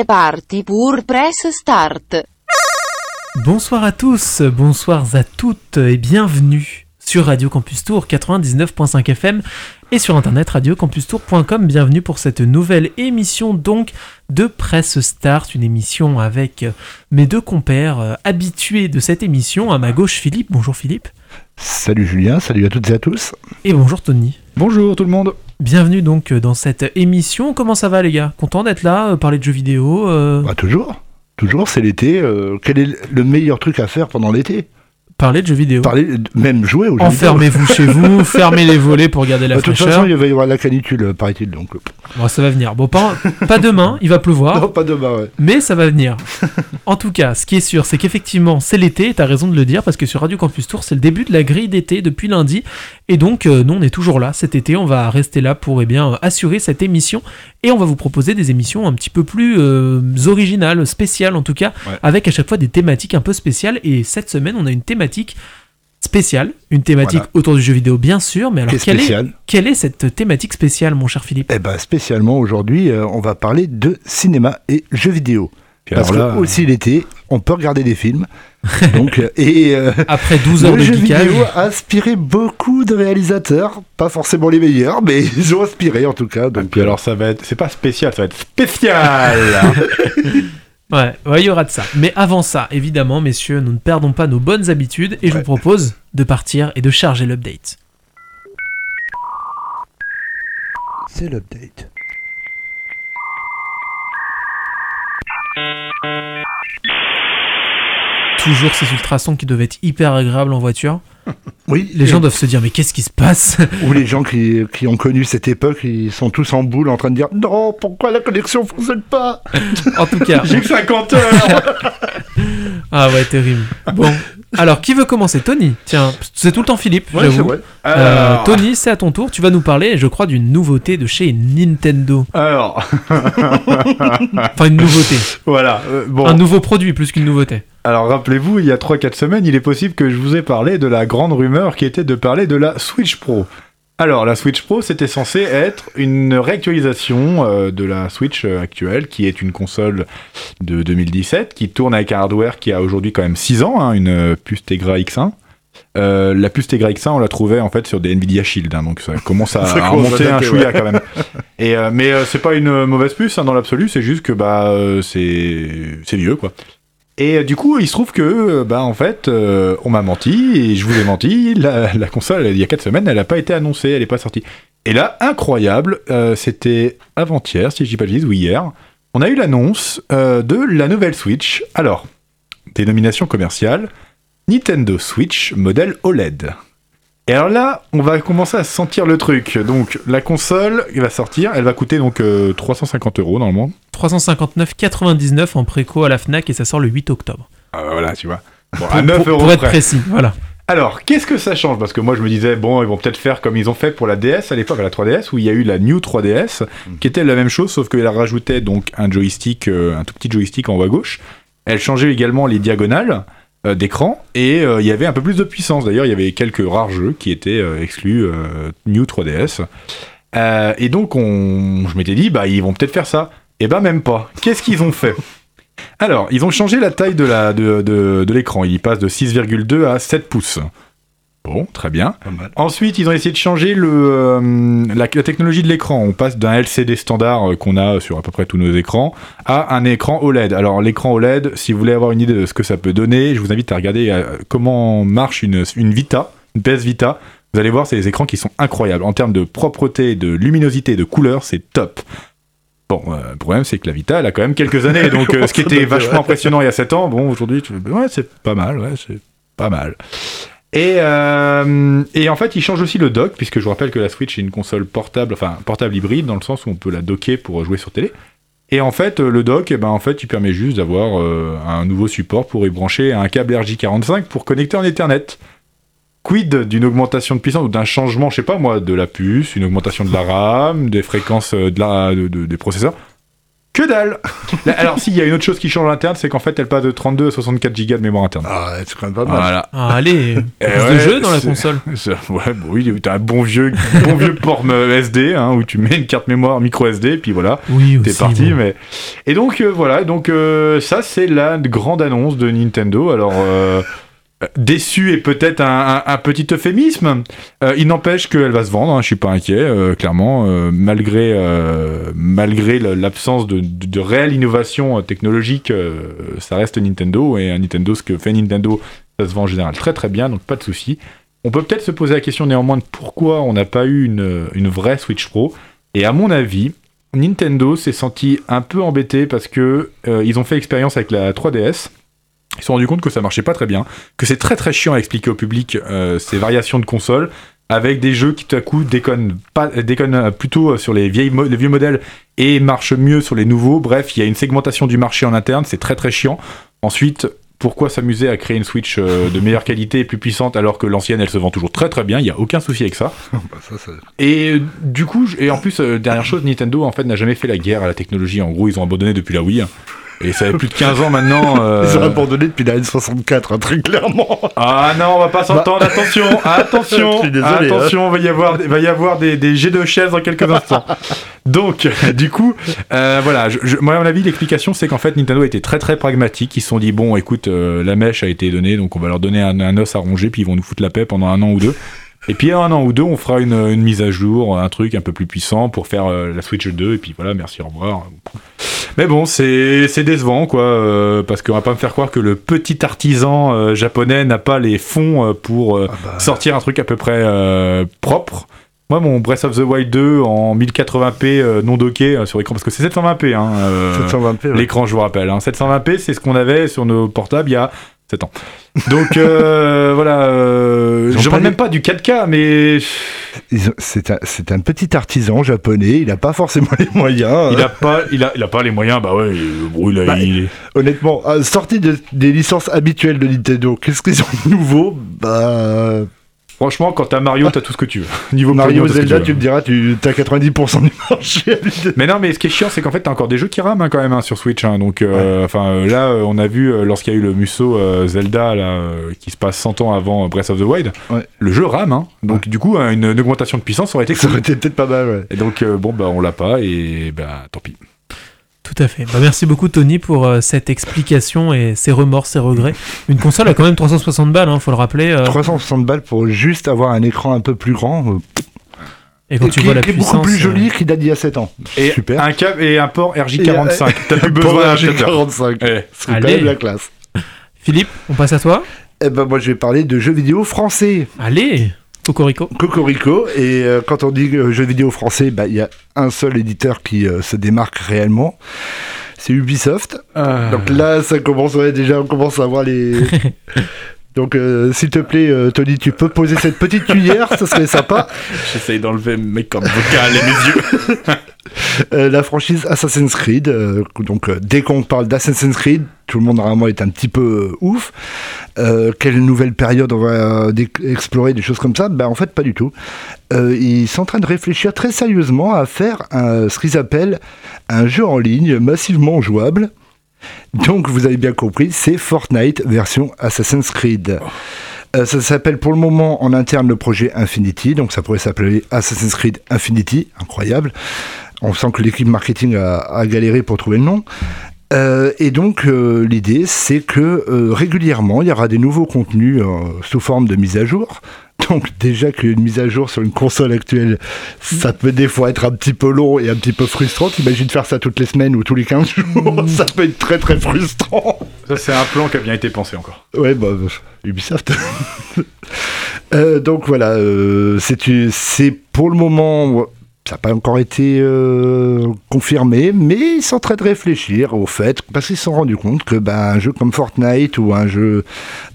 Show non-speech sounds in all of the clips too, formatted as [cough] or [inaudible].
C'est parti pour Press Start. Bonsoir à tous, bonsoir à toutes et bienvenue sur Radio Campus Tour 99.5 FM et sur internet radiocampustour.com. Bienvenue pour cette nouvelle émission donc de Presse Start, une émission avec mes deux compères euh, habitués de cette émission. À ma gauche Philippe, bonjour Philippe. Salut Julien, salut à toutes et à tous. Et bonjour Tony. Bonjour tout le monde. Bienvenue donc dans cette émission. Comment ça va les gars? Content d'être là, euh, parler de jeux vidéo euh, Bah toujours, toujours c'est l'été. euh, quel est le meilleur truc à faire pendant l'été? Parler de jeux vidéo. Parler, même jouer aux jeux. Enfermez-vous chez vous, [laughs] fermez les volets pour garder la Bah, De toute fraîcheur. façon, il va y avoir la canicule, euh, paraît-il. Donc, euh, Bon, ça va venir. Bon, pas, pas demain, il va pleuvoir. non, pas demain. Ouais. Mais ça va venir. [laughs] En tout cas, ce qui est sûr, c'est qu'effectivement, c'est l'été, et t'as raison de le dire, parce que sur Radio Campus Tour, c'est le début de la grille d'été depuis lundi. Et donc, euh, nous, on est toujours là cet été. On va rester là pour eh bien, assurer cette émission. Et on va vous proposer des émissions un petit peu plus euh, originales, spéciales en tout cas, Ouais. avec à chaque fois des thématiques un peu spéciales. Et cette semaine, on a une thématique spéciale, une thématique Voilà. autour du jeu vidéo, bien sûr. Mais alors, est quelle est, spéciale. quelle est cette thématique spéciale, mon cher Philippe? Eh ben, spécialement aujourd'hui, euh, on va parler de cinéma et jeux vidéo. Puis Parce alors là, que aussi l'été, on peut regarder des films. [laughs] donc, euh, et euh, Après 12 heures le de jeu geekage. vidéo a inspiré beaucoup de réalisateurs, pas forcément les meilleurs, mais [laughs] ils ont inspiré en tout cas. Et Donc, puis alors ça va être, c'est pas spécial, ça va être spécial. [laughs] Ouais, ouais, il y aura de ça. Mais avant ça, évidemment, messieurs, nous ne perdons pas nos bonnes habitudes et je vous propose de partir et de charger l'update. c'est l'update. Toujours ces ultrasons qui devaient être hyper agréables en voiture. Oui, Les et- gens doivent se dire, mais qu'est-ce qui se passe? Ou les gens qui, qui ont connu cette époque, ils sont tous en boule en train de dire Non, pourquoi la connexion fonctionne pas? En tout cas, J'ai que 50 heures. [laughs] ah ouais, terrible. Bon, alors qui veut commencer? Tony Tiens, c'est tout le temps Philippe, Ouais, j'avoue. c'est vrai. Euh, Tony, c'est à ton tour. Tu vas nous parler, je crois, d'une nouveauté de chez Nintendo. alors, Enfin, une nouveauté. voilà. euh, bon, Un nouveau produit plus qu'une nouveauté. Alors rappelez-vous, il y a 3-4 semaines, il est possible que je vous ai parlé de la grande rumeur qui était de parler de la Switch Pro. Alors, la Switch Pro, c'était censé être une réactualisation euh, de la Switch euh, actuelle, qui est une console de 2017, qui tourne avec un hardware qui a aujourd'hui quand même 6 ans, hein, une euh, puce Tegra X1. Euh, la puce Tegra X1, on la trouvait en fait sur des Nvidia Shield, hein, donc ça commence à, [laughs] Ça à remonter un chouïa quand même. [laughs] Et euh, mais euh, c'est pas une mauvaise puce hein, dans l'absolu, c'est juste que bah c'est c'est vieux quoi. Et euh, du coup, il se trouve que euh, bah en fait, euh, on m'a menti et je vous ai menti. La, console, il y a 4 semaines, elle n'a pas été annoncée, elle n'est pas sortie. Et là, incroyable, c'était avant-hier, si je dis pas de bêtises, ou hier, on a eu l'annonce de la nouvelle Switch. Alors, dénomination commerciale, Nintendo Switch modèle OLED. Et alors là, on va commencer à sentir le truc. Donc, la console va sortir, elle va coûter donc euh, 350 euros normalement. 359,99 en préco à la Fnac et ça sort le 8 octobre. Ah, voilà, tu vois. Bon, Pour, à 9 pour- euros pour être près. précis, voilà. Alors, qu'est-ce que ça change? Parce que moi, je me disais, bon, ils vont peut-être faire comme ils ont fait pour la DS à l'époque, à la 3DS, où il y a eu la New 3DS, qui était la même chose, sauf qu'elle rajoutait donc un joystick, euh, un tout petit joystick en haut à gauche. Elle changeait également les diagonales euh, d'écran, et euh, il y avait un peu plus de puissance. D'ailleurs, il y avait quelques rares jeux qui étaient euh, exclus euh, New 3DS. Euh, et donc, on... je m'étais dit, bah, ils vont peut-être faire ça. Et ben, même pas. Qu'est-ce qu'ils ont fait? Alors, ils ont changé la taille de la de, de, de l'écran. Il passe de 6,2 à 7 pouces. Bon, très bien. Ensuite, ils ont essayé de changer le, euh, la, la technologie de l'écran. On passe d'un LCD standard euh, qu'on a sur à peu près tous nos écrans à un écran OLED. Alors, l'écran OLED, si vous voulez avoir une idée de ce que ça peut donner, je vous invite à regarder euh, comment marche une, une Vita, une PS Vita. Vous allez voir, c'est des écrans qui sont incroyables. En termes de propreté, de luminosité, de couleur, c'est top. Bon, euh, le problème, c'est que la Vita, elle a quand même quelques années. [laughs] Donc, euh, ce qui était vachement impressionnant il y a 7 ans, bon, aujourd'hui, tu ouais, c'est pas mal, ouais, c'est pas mal. Et, euh, et en fait, il change aussi le dock, puisque je vous rappelle que la Switch est une console portable, enfin portable hybride, dans le sens où on peut la docker pour jouer sur télé. Et en fait, le dock, eh ben, en fait, il permet juste d'avoir euh, un nouveau support pour y brancher un câble RJ45 pour connecter en Ethernet. Quid d'une augmentation de puissance ou d'un changement, je sais pas moi, de la puce, une augmentation de la RAM, des fréquences euh, des processeurs? Que dalle [laughs] Là, Alors, s'il y a une autre chose qui change à l'interne, c'est qu'en fait, elle passe de 32 à 64 Go de mémoire interne. Ah, c'est quand même pas mal. Voilà. Ah, allez, [laughs] plus de ouais, jeux dans la console. [laughs] Ouais, bon, oui, t'as un bon vieux, bon vieux port euh, SD, hein, où tu mets une carte mémoire micro SD, puis voilà, Oui, t'es parti. bon. Mais et donc euh, voilà, donc euh, ça c'est la grande annonce de Nintendo. Alors euh, déçu est peut-être un, petit euphémisme. Euh, il n'empêche qu'elle va se vendre. hein, je suis pas inquiet, euh, clairement, euh, malgré euh, malgré l'absence de, réelle innovation euh, technologique, euh, ça reste Nintendo et un Nintendo ce que fait Nintendo, ça se vend en général très très bien, donc pas de souci. On peut peut-être se poser la question néanmoins de pourquoi on n'a pas eu une, une vraie Switch Pro. Et à mon avis, Nintendo s'est senti un peu embêté parce que euh, ils ont fait expérience avec la 3DS. Ils se sont rendus compte que ça marchait pas très bien, que c'est très très chiant à expliquer au public euh, ces variations de consoles avec des jeux qui tout à coup déconnent pas déconnent euh, plutôt sur les vieilles mo- les vieux modèles et marchent mieux sur les nouveaux. Bref, il y a une segmentation du marché en interne, c'est très très chiant. Ensuite, pourquoi s'amuser à créer une Switch euh, de meilleure qualité et plus puissante alors que l'ancienne elle se vend toujours très très bien, il y a aucun souci avec ça. [laughs] Bah, ça, ça- Et euh, du coup, et en plus, euh, dernière chose, Nintendo en fait n'a jamais fait la guerre à la technologie. En gros, ils ont abandonné depuis la Wii. Hein. Et ça fait plus de 15 ans maintenant. [laughs] euh, Ils ont abandonné depuis la N64, hein, très clairement. Ah non, on va pas s'entendre. Attention, attention, [laughs] Je suis désolé, attention. Va y avoir, va y avoir des, des jets de chaises dans quelques instants. [laughs] Donc, du coup, euh, voilà. Je, je- moi, à mon avis, l'explication, c'est qu'en fait, Nintendo a été très très pragmatique. Ils se sont dit bon, écoute, euh, la mèche a été donnée, donc on va leur donner un, un os à ronger, puis ils vont nous foutre la paix pendant un an ou deux. Et puis un an ou deux, on fera une, une mise à jour, un truc un peu plus puissant pour faire euh, la Switch 2. Et puis voilà, merci, au revoir. Mais bon, c'est décevant, quoi, euh, parce qu'on va pas me faire croire que le petit artisan euh, japonais n'a pas les fonds pour Ah bah, sortir un truc à peu près propre. Moi, mon Breath of the Wild 2 en 1080p euh, non docké euh, sur écran, parce que c'est 720p, hein, euh, 720p, ouais. l'écran, je vous rappelle. Hein. 720p, c'est ce qu'on avait sur nos portables il y a 7 ans. Donc euh, [laughs] voilà, euh, parle même pas du 4K, mais C'est un, un petit artisan japonais, il n'a pas forcément les moyens. il hein. a pas, il a, il a pas les moyens. Bah ouais, il, bon, il a- Bah, il Honnêtement, euh, sorti de- des licences habituelles de Nintendo, qu'est-ce qu'ils ont de nouveau? Bah. Franchement, quand t'as Mario, t'as tout ce que tu veux. [laughs] Niveau Mario Zelda, tu me diras, tu as 90% du marché. [laughs] Mais non, mais ce qui est chiant, c'est qu'en fait, t'as encore des jeux qui rament hein, quand même hein, sur Switch. hein. donc, euh, enfin, euh, là, euh, on a vu euh, lorsqu'il y a eu le Musso euh, Zelda là, qui se passe 100 ans avant Breath of the Wild, Ouais. le jeu rame. hein. donc, du coup, une, une augmentation de puissance aurait été Ça aurait été peut-être pas mal, ouais. Et donc, euh, bon, bah, on l'a pas et bah, tant pis. Tout à fait. Bah, merci beaucoup Tony pour euh, cette explication et ses remords, ses regrets. Une console a quand même 360 balles, hein, faut le rappeler. euh, 360 balles pour juste avoir un écran un peu plus grand. euh, et quand et tu qui, vois la qui est puissance. beaucoup plus euh, joli qu'il date d'il y a 7 ans. Et Super. un câble et un port Et, RJ45. T'as plus [laughs] besoin d'un un adaptateur. 45 Eh, C'est quand Allez. même la classe. Philippe, on passe à toi. Eh ben moi je vais parler de jeux vidéo français. Allez, Cocorico. Cocorico. Et euh, quand on dit euh, jeux vidéo français, bah, il y a un seul éditeur qui euh, se démarque réellement. C'est Ubisoft. euh, Donc là, ça commence, ouais, déjà, on commence à voir les. [laughs] Donc, euh, s'il te plaît, euh, Tony, tu peux poser cette petite cuillère, ça serait sympa. J'essaye d'enlever mes cordes vocales et mes yeux. [laughs] Euh, la franchise Assassin's Creed. euh, donc, euh, dès qu'on parle d'Assassin's Creed, tout le monde normalement est un petit peu ouf. Quelle nouvelle période on va explorer, des choses comme ça? Ben en fait, pas du tout. Ils sont en train de réfléchir très sérieusement à faire un- ce qu'ils appellent un jeu en ligne massivement jouable. Donc, vous avez bien compris, c'est Fortnite version Assassin's Creed. Ça s'appelle pour le moment en interne le projet Infinity, donc ça pourrait s'appeler Assassin's Creed Infinity, incroyable. On sent que l'équipe marketing a, a galéré pour trouver le nom. Euh, et donc euh, l'idée c'est que euh, régulièrement il y aura des nouveaux contenus sous forme de mise à jour. [laughs] Donc déjà qu'une mise à jour sur une console actuelle, ça peut des fois être un petit peu long et un petit peu frustrant. Imagine faire ça toutes les semaines ou tous les 15 jours, [laughs] ça peut être très très frustrant. Ça, c'est un plan qui a bien été pensé encore. Ouais, bah, Ubisoft. [laughs] Donc voilà, c'est pour le moment, ça n'a pas encore été euh, confirmé, mais ils sont en train de réfléchir au fait, parce qu'ils se sont rendus compte que bah, un jeu comme Fortnite ou un jeu,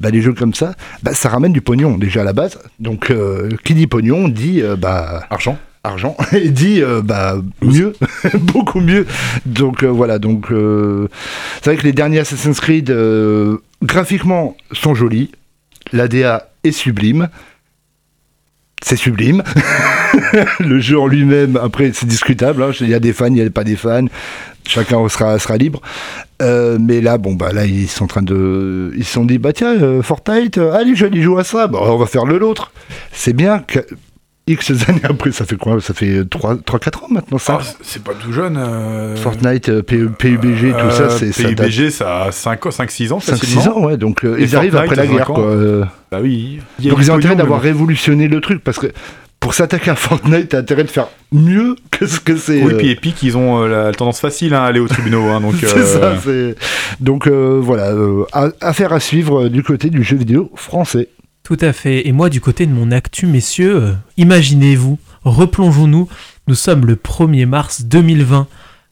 bah, des jeux comme ça, bah, ça ramène du pognon déjà à la base. Donc euh, qui dit pognon dit euh, bah, Argent. argent. [laughs] Et dit euh, bah mieux [laughs] beaucoup mieux. Donc euh, voilà donc euh, c'est vrai que les derniers Assassin's Creed graphiquement sont jolis. l'ADA est sublime c'est sublime. [laughs] le jeu en lui-même, après, c'est discutable. hein. Il y a des fans, il n'y a pas des fans. Chacun sera, libre. Euh, mais là, bon, bah là, ils sont en train de. Ils se sont dit, bah tiens, euh, Fortnite, euh, allez, je jouer à ça. Bah, on va faire le l'autre. C'est bien que. X années après, ça fait quoi? Ça fait 3-4 ans maintenant, ça? Ah, c'est pas tout jeune. euh, Fortnite, euh, P- PUBG, tout ça, euh, c'est ça date PUBG, ça a 5-6 ans, 5-6 facilement. ans, ouais. Donc, euh, Et ils arrivent après la guerre, quoi. Bah oui. Donc ils ont intérêt d'avoir révolutionné le truc parce que pour s'attaquer à Fortnite, t'as intérêt de faire mieux que ce que c'est. Oui, euh, puis Epic, ils ont euh, la tendance facile à aller aux tribunaux. hein, donc, [laughs] c'est euh, ça. c'est- Donc euh, voilà, affaire à suivre du côté du jeu vidéo français. Tout à fait. Et moi, du côté de mon actu, messieurs, euh, imaginez-vous, replongeons-nous. Nous sommes le 1er mars 2020.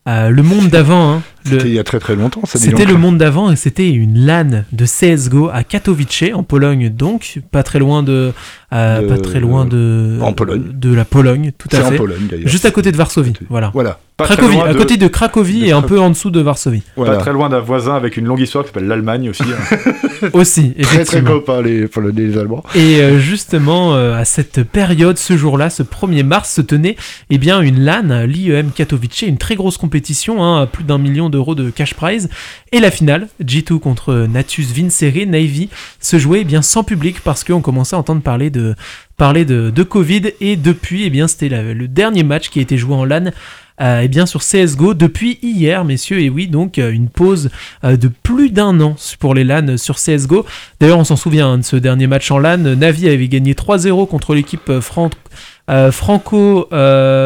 Euh, le monde d'avant, hein, C'était il y a très très longtemps. C'était le monde d'avant et c'était une LAN de CSGO à Katowice en Pologne donc pas très loin de, euh, De- pas très loin de en Pologne. de la Pologne tout à en fait Pologne d'ailleurs. juste à côté de Varsovie voilà Voilà. pas très Cracovie loin à de- côté de Cracovie de et un Crac- peu en dessous de Varsovie voilà. Pas très loin d'un voisin avec une longue histoire qui s'appelle l'Allemagne aussi. hein. [laughs] aussi [laughs] Très très copains les Polonais et les Allemands. Et euh, justement, euh, à cette période, ce jour-là, ce 1er mars, se tenait eh bien, une LAN, l'IEM Katowice, une très grosse compétition, hein, à plus d'un million d'euros de cash prize. Et la finale, G2 contre Natus Vincere, Navy, se jouait eh bien, sans public parce qu'on commençait à entendre parler de, parler de, Covid. Et depuis, eh bien, c'était le dernier match qui a été joué en LAN. euh, eh bien sur CSGO depuis hier messieurs et oui donc euh, une pause euh, de plus d'un an pour les LAN sur CSGO D'ailleurs, on s'en souvient hein, de ce dernier match en LAN. Navi avait gagné 3-0 contre l'équipe fran- franco,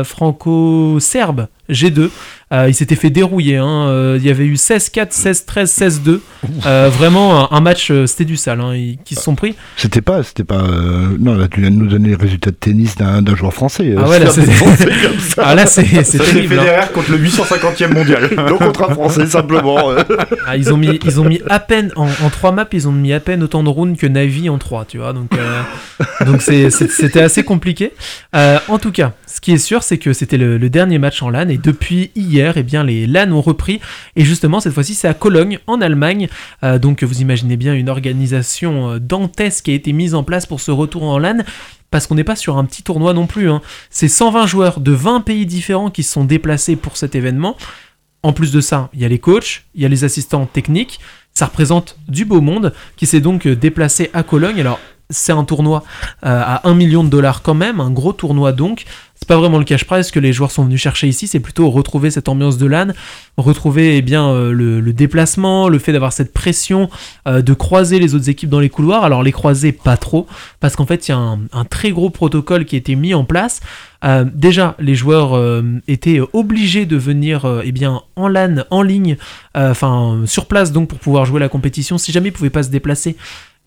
franco-serbe G2. Euh, il s'était fait dérouiller. hein. Euh, il y avait eu 16-4, 16-13, 16-2. Euh, vraiment, un, un match, euh, c'était du sale. hein, ils- qui se sont pris. C'était pas, c'était pas. euh, Non, là tu viens de nous donner les résultats de tennis d'un joueur français. Ah ouais, là, c'est- défoncer [laughs] comme ça. Ah là, c'est c'est Ça c'est terrible. hein. Contre le 850e mondial. [laughs] Donc contre un français simplement. euh. Ah, ils, ont mis, ils ont mis à peine, en, en 3 maps, ils ont mis à peine autant de rounds que Navi en 3, tu vois. Donc euh, donc c'est- c'est- c'était assez compliqué. Euh, en tout cas, ce qui est sûr, c'est que c'était le, le dernier match en LAN et depuis hier, eh bien, les LAN ont repris. Et justement, cette fois-ci, c'est à Cologne, en Allemagne. Euh, donc vous imaginez bien une organisation euh, dantesque qui a été mise en place pour ce retour en LAN. Parce qu'on n'est pas sur un petit tournoi non plus. hein. C'est 120 joueurs de 20 pays différents qui se sont déplacés pour cet événement. En plus de ça, il y a les coachs, il y a les assistants techniques. Ça représente du beau monde qui s'est donc euh, déplacé à Cologne. Alors, c'est un tournoi euh, à 1 million de dollars quand même, un gros tournoi donc. C'est pas vraiment le cash prize que les joueurs sont venus chercher ici, c'est plutôt retrouver cette ambiance de LAN, retrouver eh bien euh, le, déplacement, le fait d'avoir cette pression, euh, de croiser les autres équipes dans les couloirs. Alors les croiser pas trop, parce qu'en fait il y a un, très gros protocole qui a été mis en place. Déjà, les joueurs étaient obligés de venir eh bien en LAN, en ligne, enfin sur place donc pour pouvoir jouer la compétition. Si jamais ils pouvaient pas se déplacer,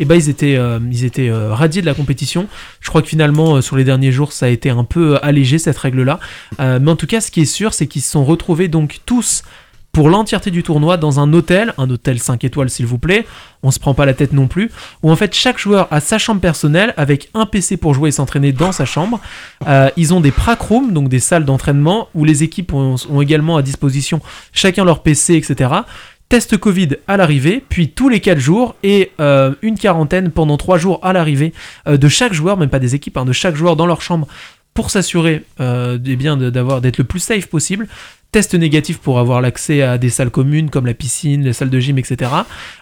et ben ils étaient, euh, euh, radiés de la compétition. Je crois que finalement, euh, sur les derniers jours, ça a été un peu allégé cette règle-là. Mais en tout cas, ce qui est sûr, c'est qu'ils se sont retrouvés donc tous pour l'entièreté du tournoi dans un hôtel, un hôtel 5 étoiles s'il vous plaît, on se prend pas la tête non plus, où en fait chaque joueur a sa chambre personnelle avec un PC pour jouer et s'entraîner dans sa chambre. Ils ont des prac rooms, donc des salles d'entraînement, où les équipes ont également à disposition chacun leur PC, etc. Test Covid à l'arrivée, puis tous les 4 jours et euh, une quarantaine pendant 3 jours à l'arrivée euh, de chaque joueur, même pas des équipes, hein, de chaque joueur dans leur chambre pour s'assurer euh, bien d'avoir d'être le plus safe possible. Test négatif pour avoir l'accès à des salles communes comme la piscine, les salles de gym, etc.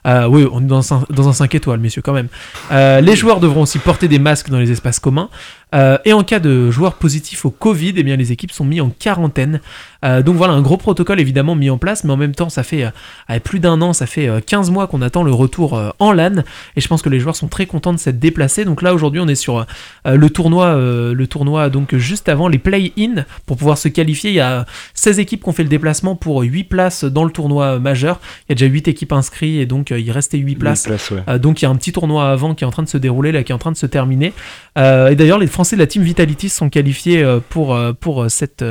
Oui, on est dans un, dans un 5 étoiles, messieurs, quand même. Les joueurs devront aussi porter des masques dans les espaces communs. Euh, et en cas de joueurs positifs au Covid, eh bien, les équipes sont mises en quarantaine. Euh, donc voilà, un gros protocole évidemment mis en place, mais en même temps, ça fait euh, plus d'un an, ça fait euh, 15 mois qu'on attend le retour en LAN. Et je pense que les joueurs sont très contents de s'être déplacés. Donc là, aujourd'hui, on est sur le tournoi, le tournoi donc juste avant les play-in pour pouvoir se qualifier. Il y a 16 équipes qui ont fait le déplacement pour 8 places dans le tournoi majeur. Il y a déjà 8 équipes inscrites et donc il restait 8 places. Ouais. Donc il y a un petit tournoi avant qui est en train de se dérouler, là, qui est en train de se terminer. Et d'ailleurs, les Français de la team Vitality sont qualifiés euh, pour, euh, pour euh, cette,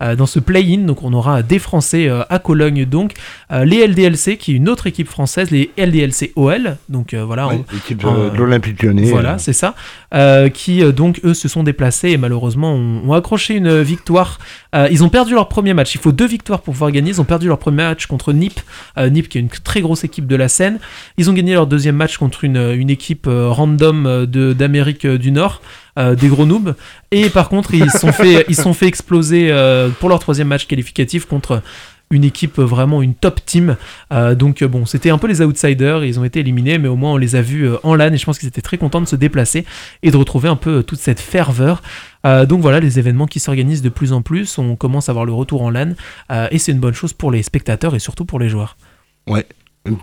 dans ce play-in. Donc on aura des Français à Cologne. Donc les LDLC, qui est une autre équipe française, les LDLC OL. Donc voilà, Ouais, on- de, de l'Olympique lyonnais. voilà, c'est ça. Euh, qui donc eux se sont déplacés et malheureusement ont, ont accroché une victoire. Euh, ils ont perdu leur premier match. Il faut deux victoires pour pouvoir gagner. Ils ont perdu leur premier match contre Nip, euh, Nip qui est une très grosse équipe de la scène. Ils ont gagné leur deuxième match contre une, une équipe random de- d'Amérique du Nord. Euh, des gros noobs. Et par contre ils se sont fait [laughs] ils se sont fait exploser euh, pour leur troisième match qualificatif contre une équipe vraiment une top team. Euh, donc bon c'était un peu les outsiders. Ils ont été éliminés mais au moins on les a vus en LAN. Et je pense qu'ils étaient très contents de se déplacer et de retrouver un peu toute cette ferveur. Euh, donc voilà les événements qui s'organisent de plus en plus. On commence à voir le retour en LAN. Euh, et c'est une bonne chose pour les spectateurs et surtout pour les joueurs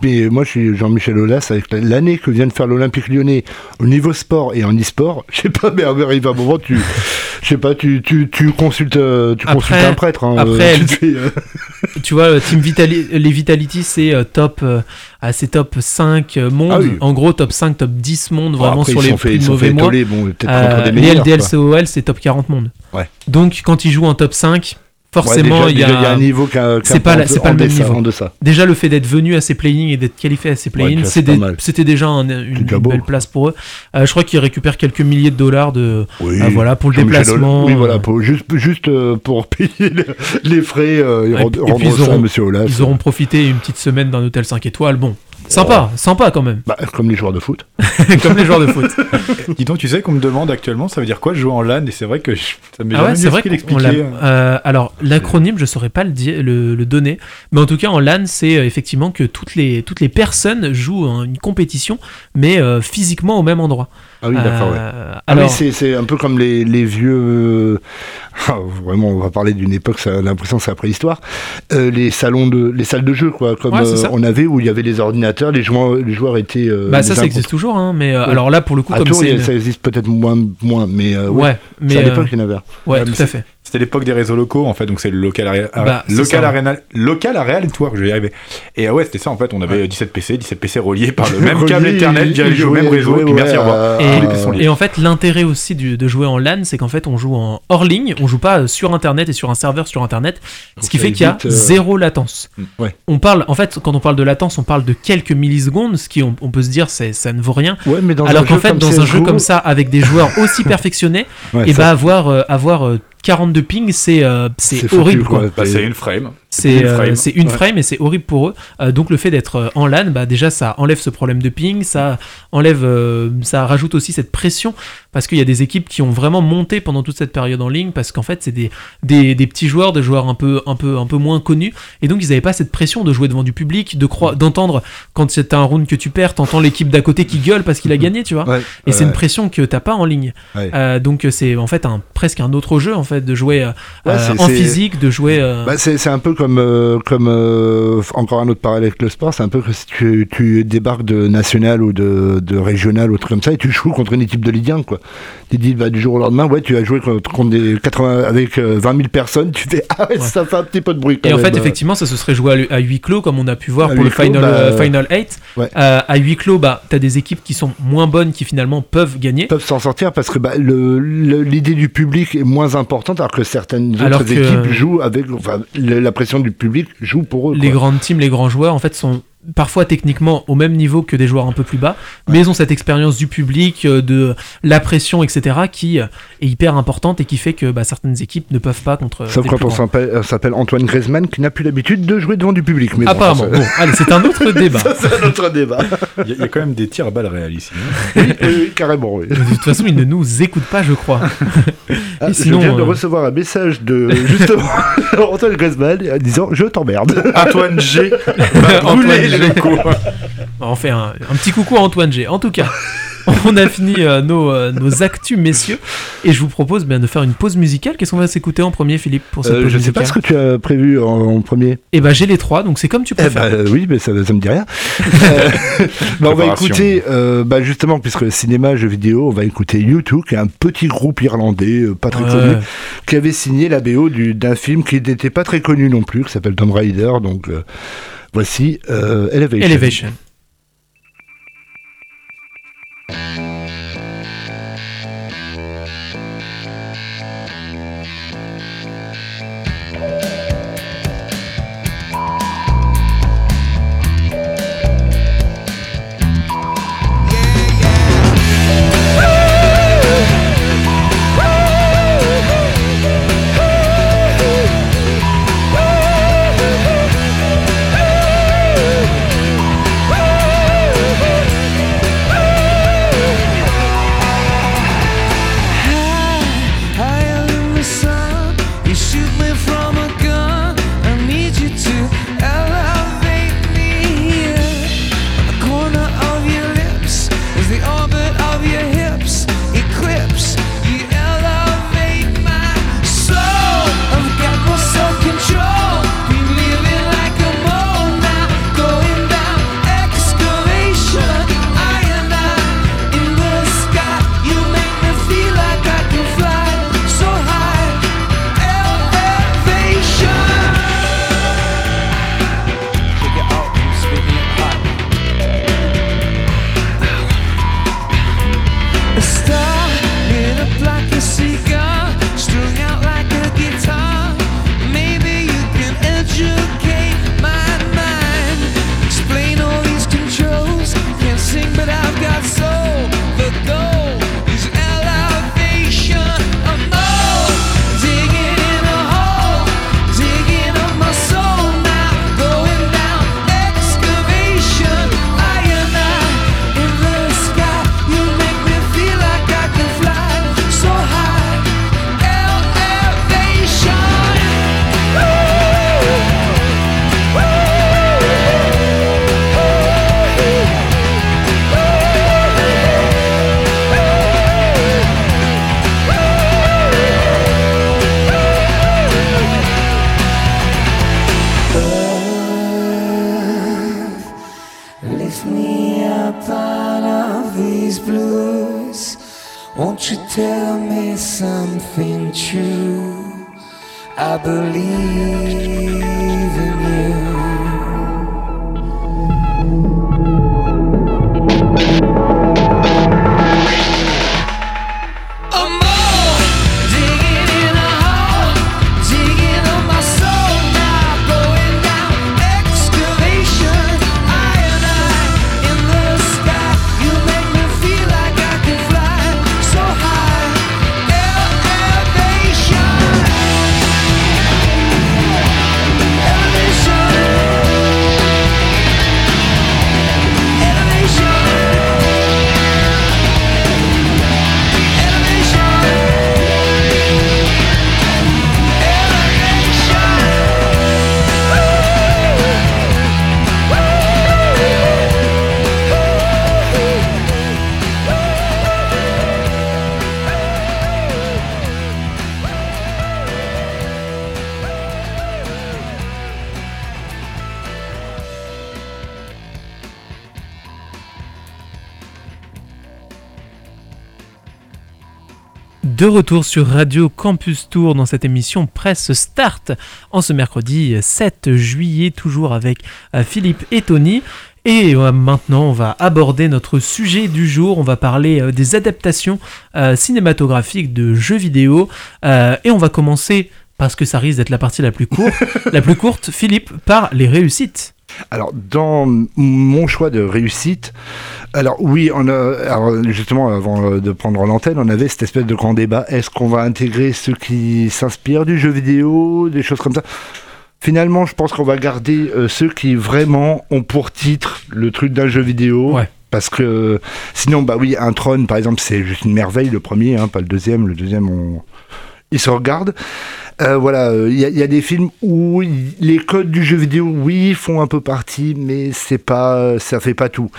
Mais moi, je suis Jean-Michel Aulas avec la- l'année que vient de faire l'Olympique lyonnais au niveau sport et en e-sport. [laughs] Je sais pas, mais arrive un moment, tu, je sais pas, tu, tu, tu consultes, tu Après- consultes un prêtre. hein, après, euh, [laughs] tu fais, euh, tu vois Team Vitali- les Vitality c'est euh, top top 5 euh, monde Ah oui. en gros top 5 top 10 monde bon, vraiment après, sur les fait, plus mauvais mois bon, Euh, les quoi. LDLCOL, c'est top 40 monde. Ouais. Donc, quand ils jouent en top 5, Ouais, forcément, il y, a... y un niveau c'est pas un la- c'est pas le même niveau. deçà. Déjà, le fait d'être venu à ces play-in et d'être qualifié à ces mal. c'était déjà un- une, belle place pour eux. Euh, je crois qu'ils récupèrent quelques milliers de dollars de, Oui. euh, voilà, pour le déplacement. Oui, voilà, pour, juste, juste euh, pour [laughs] payer le- les frais euh, et, Et puis- ils ça auront- Monsieur. Ils auront profité une petite semaine d'un hôtel 5 étoiles. Bon, sympa, sympa quand même. Bah, comme les joueurs de foot. [laughs] [laughs] comme les joueurs de foot. [laughs] Dis donc, tu sais qu'on me demande actuellement, ça veut dire quoi jouer en LAN? Et c'est vrai que je- ça m'est Ah ouais, vrai d'expliquer. euh, alors, l'acronyme, je saurais pas le, dire- le, le donner, mais en tout cas, en LAN, c'est euh, effectivement que toutes les, toutes les personnes jouent hein, une compétition, mais euh, physiquement au même endroit. Ah oui, d'accord, ouais. Euh, Ah alors, oui, c'est- c'est un peu comme les, les vieux. Ah, vraiment, on va parler d'une époque, ça l'impression c'est la préhistoire. Euh, les salons de, les salles de jeu, quoi, comme Ouais, euh, on avait où il y avait les ordinateurs, les joueurs, les joueurs étaient. euh, bah, ça, ça existe toujours, hein, mais Ouais. alors là, pour le coup, À comme c'est. il une- ça existe peut-être moins, moins, mais ouais. Ouais, mais. C'est à l'époque qu'il y en avait. ouais, tout à fait. C'était l'époque des réseaux locaux, en fait, donc c'est le local, aré- Bah, local, arena- local Area Network, je vais y arriver. Et euh, ouais, c'était ça, en fait, on avait 17 PC, 17 PC reliés par le [laughs] même câble Ethernet, ils au même réseau, et puis jouaient, merci, ouais, au revoir. Et- en fait, l'intérêt aussi du- de jouer en LAN, c'est qu'en fait, on joue en hors ligne, on joue pas sur Internet et sur un serveur sur Internet, ce qui fait qu'il y a euh, zéro latence. Mm, ouais. On parle, en fait, quand on parle de latence, on parle de quelques millisecondes, ce qui, on, on peut se dire, c'est, ça ne vaut rien. Ouais, mais dans Alors qu'en fait, dans un jeu comme ça, avec des joueurs aussi [laughs] perfectionnés, ouais, et ça- bah avoir, euh, avoir euh, 42 ping, c'est, euh, foutu, horrible, quoi. quoi. Bah, c'est une frame. C'est une euh, frame. c'est une Ouais. frame et c'est horrible pour eux. Euh, donc le fait d'être en LAN, bah déjà ça enlève ce problème de ping, ça enlève, euh, ça rajoute aussi cette pression parce qu'il y a des équipes qui ont vraiment monté pendant toute cette période en ligne parce qu'en fait c'est des, des, des petits joueurs, des joueurs un peu un peu un peu moins connus et donc ils n'avaient pas cette pression de jouer devant du public, de croire, d'entendre quand c'est un round que tu perds, t'entends l'équipe d'à côté qui gueule parce qu'il a gagné, tu vois. Ouais, Et c'est ouais. une pression que t'as pas en ligne. Ouais. Euh, donc c'est en fait un presque un autre jeu en fait de jouer euh, Ouais, euh, en physique, de jouer. euh, Bah, c'est un peu comme, comme encore un autre parallèle avec le sport, c'est un peu que si tu, tu débarques de national ou de, de régional ou truc comme ça et tu joues contre une équipe de Ligue 1, quoi. Tu dis, bah, du jour au lendemain, ouais, tu as joué contre, contre des 80, avec euh, 20 000 personnes, tu fais, [laughs] ah ouais, Ouais. ça fait un petit peu de bruit quand Et en fait, effectivement, ça se serait joué à, à huis clos, comme on a pu voir À pour le clos, Final, bah, Final 8. ouais. Euh, à huis clos, bah, t'as des équipes qui sont moins bonnes qui finalement peuvent gagner. peuvent s'en sortir parce que bah, l'idée du public est moins importante alors que certaines autres Alors que- équipes jouent avec enfin la pression du public joue pour eux Les quoi. grandes teams, les grands joueurs, en fait, sont parfois techniquement au même niveau que des joueurs un peu plus bas, mais ils ont cette expérience du public, euh, de la pression, etc., qui euh, est hyper importante et qui fait que bah, certaines équipes ne peuvent pas contre. Sauf des quand plus on s'appelle euh, Antoine Griezmann qui n'a plus l'habitude de jouer devant du public. Mais bon, Apparemment. ça, Bon, allez, c'est un autre [laughs] débat. c'est un autre débat. Il y, a- il y a quand même des tirs à balles réelles ici. hein. oui, oui, oui, carrément. Oui. De toute façon, ils ne nous écoutent pas, je crois. Ah, [laughs] Et sinon, je viens de euh, recevoir un message de justement [laughs] Antoine Griezmann disant je t'emmerde. Antoine G. Antoine brûler les G. [laughs] On fait un, un petit coucou à Antoine G. En tout cas, on a fini euh, nos, euh, nos actus, messieurs. Et je vous propose bien de faire une pause musicale. Qu'est-ce qu'on va s'écouter en premier, Philippe, pour cette Euh, pause je sais pas ce que tu as prévu en, en premier. Eh ben, j'ai les trois, donc c'est comme tu Eh préfères. ben, oui, mais ça, ça me dit rien. [laughs] Euh, [laughs] bah, on va écouter, euh, bah, justement, puisque cinéma, jeux vidéo, on va écouter U2, qui est un petit groupe irlandais, pas très Ouais. connu, qui avait signé la BO du- d'un film qui n'était pas très connu non plus, qui s'appelle Tomb Raider. Donc, euh, voici euh, Elevation. Elevation. De retour sur Radio Campus Tour dans cette émission Presse Start en ce mercredi 7 juillet, toujours avec euh, Philippe et Tony. Et euh, maintenant, on va aborder notre sujet du jour. On va parler euh, des adaptations euh, cinématographiques de jeux vidéo. Euh, et on va commencer, parce que ça risque d'être la partie la plus courte, [laughs] la plus courte, Philippe, par les réussites. Alors, dans mon choix de réussite, alors oui, on a, alors, justement, avant euh, de prendre l'antenne, on avait cette espèce de grand débat. Est-ce qu'on va intégrer ceux qui s'inspirent du jeu vidéo, des choses comme ça? Finalement, je pense qu'on va garder euh, ceux qui vraiment ont pour titre le truc d'un jeu vidéo. Ouais. Parce que sinon, bah oui, un trône, par exemple, c'est juste une merveille, le premier, hein, pas le deuxième. Le deuxième, on... il se regarde. Euh, voilà, euh, il y, a- il y a des films où les codes du jeu vidéo, oui, font un peu partie, mais c'est pas, ça fait pas tout.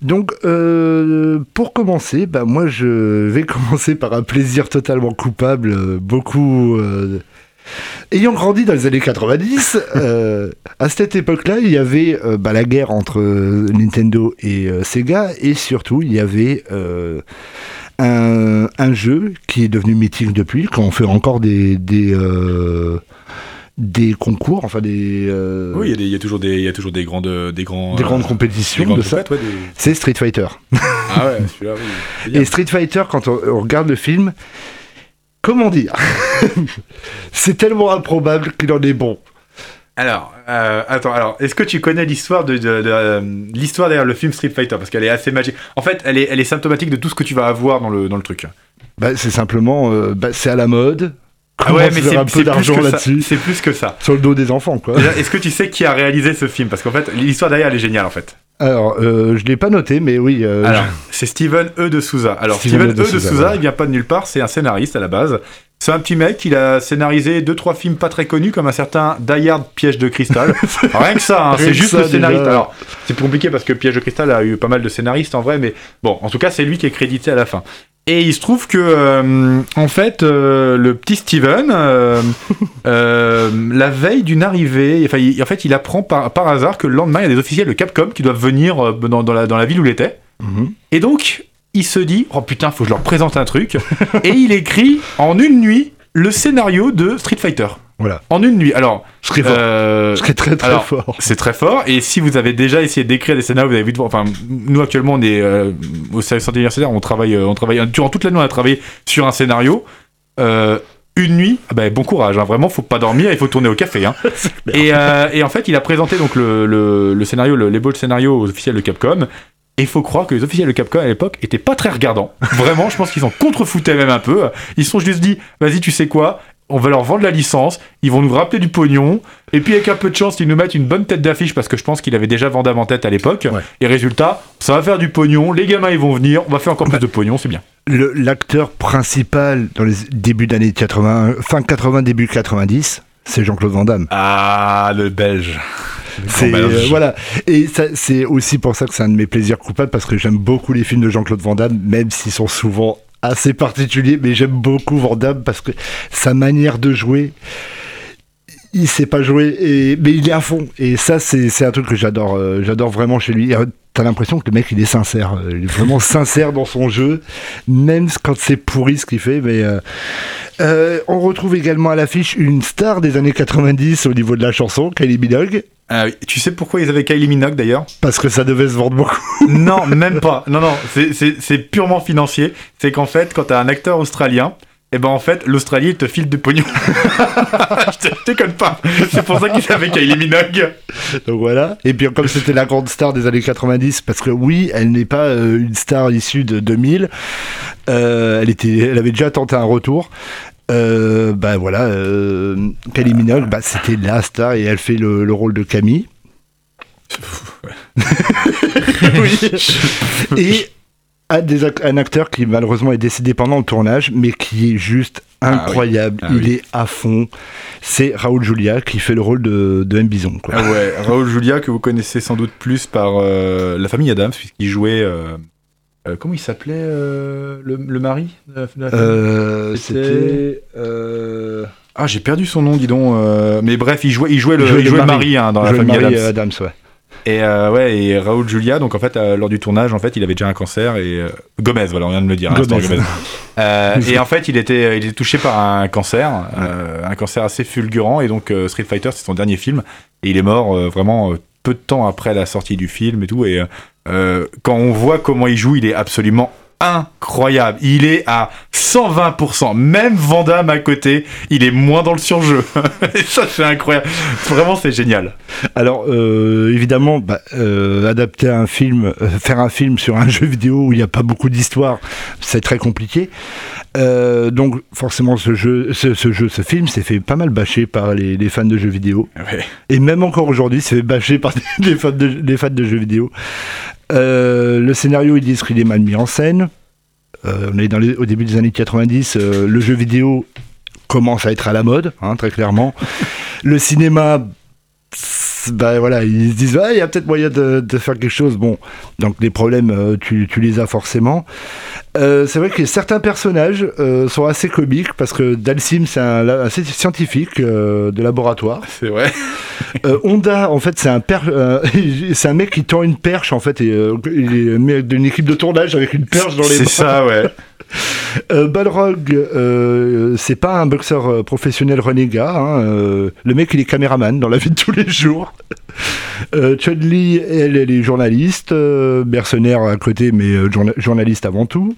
Donc, euh, pour commencer, bah, moi, je vais [laughs] commencer par un plaisir totalement coupable, euh, beaucoup. euh, Ayant grandi dans les années 90, [laughs] euh, à cette époque-là, il y avait bah, la guerre entre Nintendo et Sega, et surtout, il y avait un, un jeu qui est devenu mythique depuis, quand on fait encore des, des, euh, des concours, enfin des, euh, Oui, il y a y, toujours des, il y a toujours des grandes, des grands, des euh, grandes des compétitions grandes de ça. compètes, ouais, des- C'est Street Fighter. Ah ouais, [laughs] celui-là, oui. Et Street Fighter, quand on, on regarde le film, comment dire? [laughs] C'est tellement improbable qu'il en est bon. Alors, euh, attends, alors, est-ce que tu connais l'histoire de, de- de, euh, l'histoire derrière le film Street Fighter? Parce qu'elle est assez magique. En fait, elle est, elle est symptomatique de tout ce que tu vas avoir dans le, dans le truc. Bah, c'est simplement, euh, bah, c'est à la mode. Ah ouais, mais c'est un peu plus d'argent que ça. là-dessus C'est plus que ça. sur le dos des enfants, quoi. Est-ce que tu sais qui a réalisé ce film? Parce qu'en fait, l'histoire derrière, elle est géniale, en fait. Alors, euh, je l'ai pas noté, mais oui. euh, Alors, c'est Steven E. de Souza. Alors, Steven Steven, E. de E. de Souza, il vient pas de nulle part, c'est un scénariste à la base. C'est un petit mec, il a scénarisé deux trois films pas très connus, comme un certain Die Hard Piège de cristal. [laughs] Rien que ça, hein, c'est juste ça, le scénariste. déjà. Alors, c'est compliqué parce que Piège de cristal a eu pas mal de scénaristes en vrai, mais bon, en tout cas, c'est lui qui est crédité à la fin. Et il se trouve que, euh, en fait, euh, le petit Steven, euh, [laughs] la veille d'une arrivée, enfin, il- en fait, il apprend par, par hasard que le lendemain, il y a des officiels de Capcom qui doivent venir dans, dans la, dans la ville où il était. mhm. Et donc, il se dit, oh putain, faut que je leur présente un truc. [laughs] et il écrit en une nuit le scénario de Street Fighter. Voilà. En une nuit. Alors, Je serais fort. euh, Je serais très très alors, fort. c'est très fort. Et si vous avez déjà essayé d'écrire des scénarios, vous avez vu, de- enfin, nous actuellement, on est euh, au centre universitaire, on travaille, euh, on travaille durant toute l'année, on a travaillé sur un scénario. Euh, une nuit, ah ben, bon courage, hein, vraiment, faut pas dormir, il faut tourner au café. Hein. [laughs] et, euh, et en fait, il a présenté donc le, le, le scénario, le, scénarios aux officiels de Capcom. Et il faut croire que les officiels de Capcom à l'époque étaient pas très regardants. Vraiment, je pense qu'ils s'en contrefoutaient même un peu. Ils se sont juste dit, vas-y, tu sais quoi on va leur vendre la licence, ils vont nous rappeler du pognon, et puis avec un peu de chance, ils nous mettent une bonne tête d'affiche parce que je pense qu'il avait déjà Vandame en tête à l'époque. Ouais. Et résultat, ça va faire du pognon, les gamins ils vont venir, on va faire encore plus de pognon, c'est bien. L'acteur principal dans les débuts d'années 80, fin 80, début 90, c'est Jean-Claude Van Damme. Ah, le belge. C'est euh, voilà et c'est aussi pour ça que c'est un de mes plaisirs coupables parce que j'aime beaucoup les films de Jean-Claude Van Damme même s'ils sont souvent assez particuliers mais j'aime beaucoup Van Damme parce que sa manière de jouer il sait pas jouer et mais il est à fond et ça c'est un truc que j'adore euh, j'adore vraiment chez lui a t'as l'impression que le mec il est sincère. Euh, Il est vraiment sincère dans son jeu, même quand c'est pourri ce qu'il fait. Mais euh, euh, on retrouve également à l'affiche une star des années 90 au niveau de la chanson, Kylie Minogue, Ah oui. Tu sais pourquoi ils avaient Kylie Minogue d'ailleurs? Parce que ça devait se vendre beaucoup. Non, même [laughs] pas. Non, non, c'est purement financier. C'est qu'en fait, quand t'as un acteur australien, et ben en fait, l'Australie te file du pognon. [laughs] je te déconne pas. C'est pour ça qu'ils avaient Kylie Minogue. Donc voilà. Et puis comme c'était la grande star des années 90, parce que oui, elle n'est pas euh, une star issue de 2000, euh, elle, était, elle avait déjà tenté un retour. Euh, bah voilà, euh, Kylie Minogue, bah, c'était la star et elle fait le, le rôle de Camille. [laughs] Et un, des ac- un acteur qui malheureusement est décédé pendant le tournage, mais qui est juste Ah oui. incroyable. Ah Il oui. est à fond. C'est Raoul Julia qui fait le rôle de, de M. Bison. Quoi. Ah ouais, Raoul Julia que vous connaissez sans doute plus par euh, la famille Adams puisqu'il jouait. euh, euh, comment il s'appelait le, le mari de la- C'était- Ah, j'ai perdu son nom, dis donc. mais bref, il jouait, il jouait le, Il jouait il le jouait le mari. mari hein, dans la famille Marie Adams. Adams, ouais. Et euh, ouais, et Raoul Julia, donc en fait, euh, lors du tournage, en fait, il avait déjà un cancer et euh, Gomez, voilà, on vient de me le dire. l'instant, Gomez. Gomez. [laughs] Et en fait, il était, il était touché par un cancer, un cancer assez fulgurant, et donc Street Fighter, c'est son dernier film, et il est mort vraiment peu de temps après la sortie du film et tout. Et quand on voit comment il joue, il est absolument incroyable. Il est à 120%. Même Vandame à côté, il est moins dans le surjeu. [laughs] et ça, c'est incroyable. Vraiment, c'est génial. Alors, euh, évidemment, bah, euh, adapter un film, euh, faire un film sur un jeu vidéo où il n'y a pas beaucoup d'histoire, c'est très compliqué. Donc, forcément, ce jeu, ce, ce jeu, ce film s'est fait pas mal bâcher par les, les fans de jeux vidéo. Ouais. Et même encore aujourd'hui, c'est fait bâcher par [laughs] les fans de, les fans de jeux vidéo. Euh, le scénario, ils disent qu'il est mal mis en scène. Euh, on est au début des années 90. euh, le jeu vidéo commence à être à la mode, hein, très clairement. le cinéma, bah voilà, ils se disent il y a peut-être moyen de, faire quelque chose. Bon, donc les problèmes, tu les as forcément. Euh, c'est vrai que certains personnages euh, sont assez comiques parce que Dalsim, c'est un, un scientifique euh, de laboratoire. [laughs] C'est vrai. Honda, en fait, c'est un [laughs] c'est un mec qui tend une perche, en fait, et il est mec d'une équipe de tournage avec une perche dans les C'est ça, ouais. [laughs] Balrog, c'est pas un boxeur professionnel renégat. hein, le mec, il est caméraman dans la vie de tous les jours. Euh, Chun-Li, elle, elle est journaliste, mercenaire à côté, mais journa- journaliste avant tout.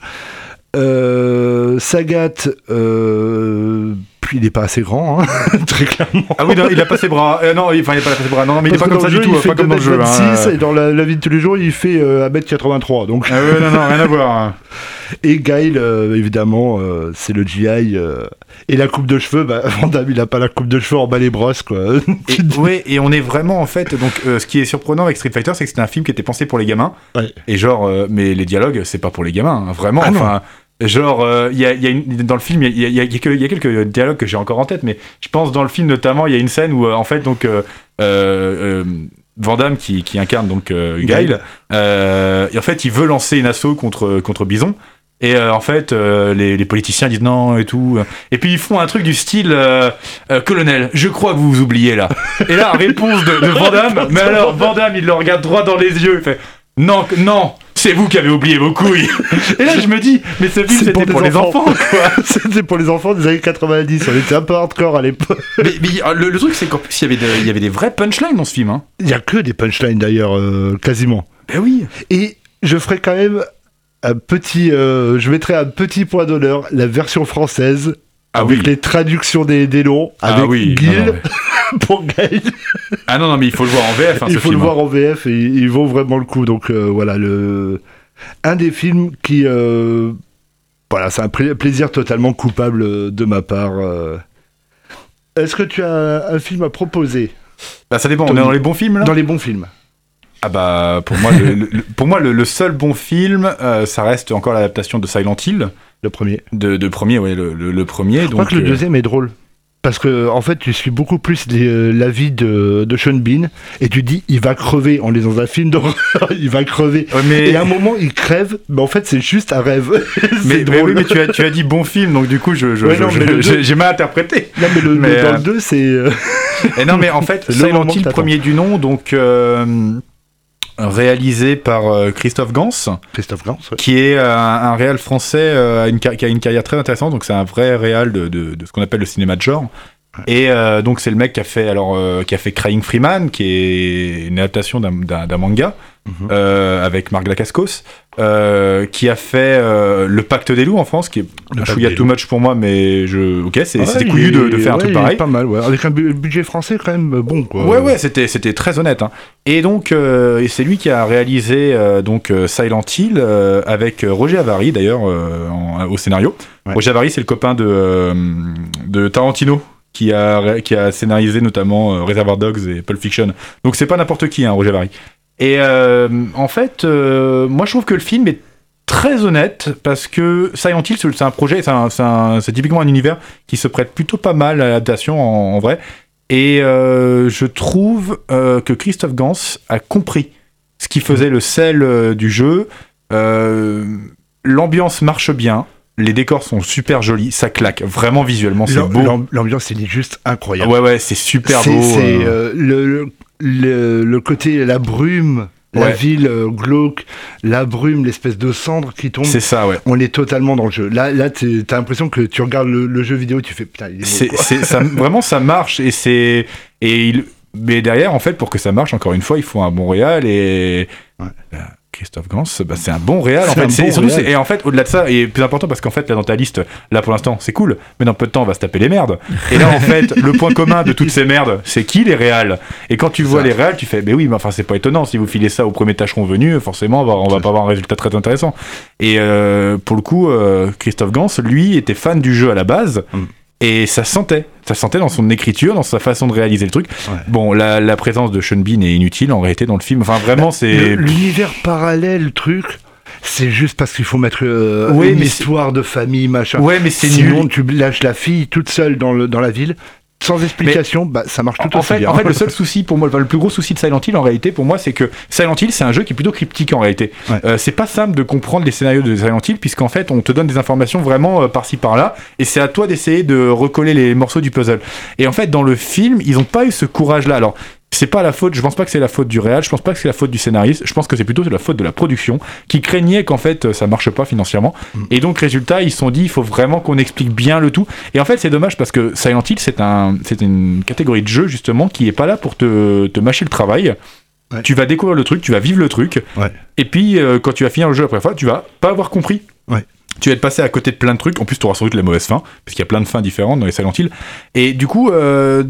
Euh, Sagat, euh, puis il est pas assez grand, hein, [laughs] très clairement. Ah oui, non, il a pas ses bras. Euh, non, il- enfin, il a pas ses bras. Non, mais il est Parce pas comme ça le du jeu, tout. il euh, fait Pas comme dans le jeu. 2m26 hein. et dans la, la vie de tous les jours, il fait euh, 1m83. Donc. Ah ouais, non, non, rien à voir. hein. Et Guile, euh, évidemment, euh, c'est le GI. euh, et la coupe de cheveux, bah, [laughs] Van Damme, il a pas la coupe de cheveux en bas les brosses, quoi. [laughs] Et, ouais, et on est vraiment en fait. Donc, ce qui est surprenant avec Street Fighter, c'est que c'était un film qui était pensé pour les gamins. Ouais. Et genre, mais les dialogues, c'est pas pour les gamins, hein, vraiment. Ah non. enfin, genre, euh, y a, il y a une- dans le film, il y a, il y a- il y a quelques- dialogues que j'ai encore en tête, mais je pense dans le film notamment, il y a une scène où euh, en fait, donc. Euh, Van Damme qui, qui incarne donc et en fait il veut lancer une assaut contre, contre Bison et euh, en fait euh, les, les politiciens disent non et tout et puis ils font un truc du style euh, colonel je crois que vous vous oubliez là et là réponse de, de [laughs] Van Damme mais alors Van Damme il le regarde droit dans les yeux il fait non non c'est vous qui avez oublié vos couilles [laughs] et là je me dis mais ce film c'était pour les enfants. enfants [laughs] C'était pour les enfants des années 90. On était un peu hardcore à l'époque. mais, mais, le, le truc c'est qu'en plus il y avait de- il y avait des vrais punchlines dans ce film hein. Il y a que des punchlines d'ailleurs, euh, quasiment. ben oui Et je ferai quand même un petit. euh, je mettrai un petit point d'honneur la version française. Ah avec oui. les traductions des, des noms, Ah avec oui, non, non, mais- [laughs] pour Guile. ah non non mais il faut le voir en VF hein, il faut film le hein. voir en VF et il vaut vraiment le coup. Donc euh, voilà, le... un des films qui. euh, Voilà, c'est un pla- plaisir totalement coupable de ma part. Est-ce que tu as un film à proposer? Bah, ça dépend on est dans les bons films là? Dans les bons films Ah bah pour moi le, pour moi le, le seul bon film euh, ça reste encore l'adaptation de Silent Hill Le premier. de, de premier ouais le, premier Je crois donc que le euh, deuxième est drôle. Parce que en fait, tu suis beaucoup plus euh, la vie de, de Sean Bean et tu dis il va crever. On est dans un film d'horreur, [laughs] il va crever. ouais, mais Et à un moment, il crève, mais en fait, c'est juste un rêve. [laughs] mais, mais drôle. oui mais tu as tu as dit bon film donc du coup je, je- Ouais, je- je- mais j'ai j'ai mal interprété Non, mais, le, Mais, le- dans euh, le 2, c'est. euh, et non mais en [laughs] fait Silent Hill premier du nom donc euh, réalisé par euh, Christophe Gans, Christophe Gans, ouais. qui est euh, un, réal français euh, une qui a une carrière très intéressante. Donc c'est un vrai réal de, de, de ce qu'on appelle le cinéma de genre. Et euh, donc c'est le mec qui a fait alors euh, qui a fait Crying Freeman, qui est une adaptation d'un- manga Mhm. euh, avec Marc Dacascos, qui a fait Le Pacte des loups en France, qui est un chouïa too much pour moi, mais je ok c'est Ouais, couillu de, faire un truc pareil. Pas mal, ouais. Avec un bu- budget français quand même bon, quoi. Ouais, ouais, c'était, c'était très honnête. hein. Et donc, c'est lui qui a réalisé donc Silent Hill avec Roger Avary d'ailleurs au scénario. Ouais. Roger Avary, c'est le copain de, de Tarantino qui a, qui a scénarisé notamment euh, Reservoir Dogs et Pulp Fiction. Donc c'est pas n'importe qui, hein, Roger Avary. Et euh, en fait, euh, moi je trouve que le film est très honnête parce que Silent Hill, c'est un projet, c'est, typiquement un univers qui se prête plutôt pas mal à l'adaptation en, vrai. Et je trouve que Christophe Gans a compris ce qui faisait le sel du jeu. L'ambiance marche bien. Les décors sont super jolis, ça claque vraiment visuellement, c'est beau. l'am- L'ambiance, c'est juste incroyable. Ouais, ouais, c'est super beau. c'est, euh. euh, le, le, côté, la brume, la ville euh, glauque, la brume, l'espèce de cendre qui tombe. C'est ça, ouais. On est totalement dans le jeu. Là, là t'as l'impression que tu regardes le, le jeu vidéo et tu fais putain, il est beau, ça, [laughs] vraiment, ça marche et c'est et il, mais derrière, en fait, pour que ça marche, encore une fois, il faut un bon réal et Ouais. Christophe Gans, bah, c'est un bon réal. En fait, bon et surtout, en fait, au-delà de ça, et plus important parce qu'en fait, là dans ta liste, là pour l'instant, c'est cool, mais dans peu de temps, on va se taper les merdes. Et là, en [laughs] fait, le point commun de toutes ces merdes, c'est qui les réals Et quand tu vois les réals, tu fais, mais oui, mais enfin, c'est pas étonnant. Si vous filez ça au premier tâcheron venu, forcément, on va, on va pas avoir un résultat très intéressant. Et euh, pour le coup, euh, Christophe Gans, lui, était fan du jeu à la base. Mm. Et ça sentait, ça sentait dans son écriture, dans sa façon de réaliser le truc. Ouais. Bon, la, la présence de Sean Bean est inutile en réalité dans le film. Enfin, vraiment, c'est. Le- L'univers parallèle, le truc, c'est juste parce qu'il faut mettre euh, Oui, une mais c'est- histoire de famille, machin. Ouais, mais c'est Sinon, nul. tu lâches la fille toute seule dans, le, dans la ville, sans explication, bah, ça marche tout En aussi fait, bien. en fait, le seul souci pour moi, le plus gros souci de Silent Hill en réalité, pour moi, c'est que Silent Hill, c'est un jeu qui est plutôt cryptique en réalité. Ouais. Euh, c'est pas simple de comprendre les scénarios de Silent Hill, puisqu'en fait, on te donne des informations vraiment euh, par-ci par-là, et c'est à toi d'essayer de recoller les morceaux du puzzle. Et en fait, dans le film, ils ont pas eu ce courage-là. Alors. C'est pas la faute, je pense pas que c'est la faute du réal, je pense pas que c'est la faute du scénariste, je pense que c'est plutôt la faute de la production qui craignait qu'en fait euh, ça marche pas financièrement. Et donc résultat, ils se sont dit il faut vraiment qu'on explique bien le tout. Et en fait, c'est dommage parce que Silent Hill, c'est un, c'est une catégorie de jeu justement qui est pas là pour te, te mâcher le travail. Ouais. Tu vas découvrir le truc, tu vas vivre le truc. Ouais. Et puis, euh, quand tu vas finir le jeu la première fois, tu vas pas avoir compris. Ouais. Tu vas être passé à côté de plein de trucs. En plus, tu auras sans doute la mauvaise fin, parce qu'il y a plein de fins différentes dans les Silent Hill. Et du coup, euh,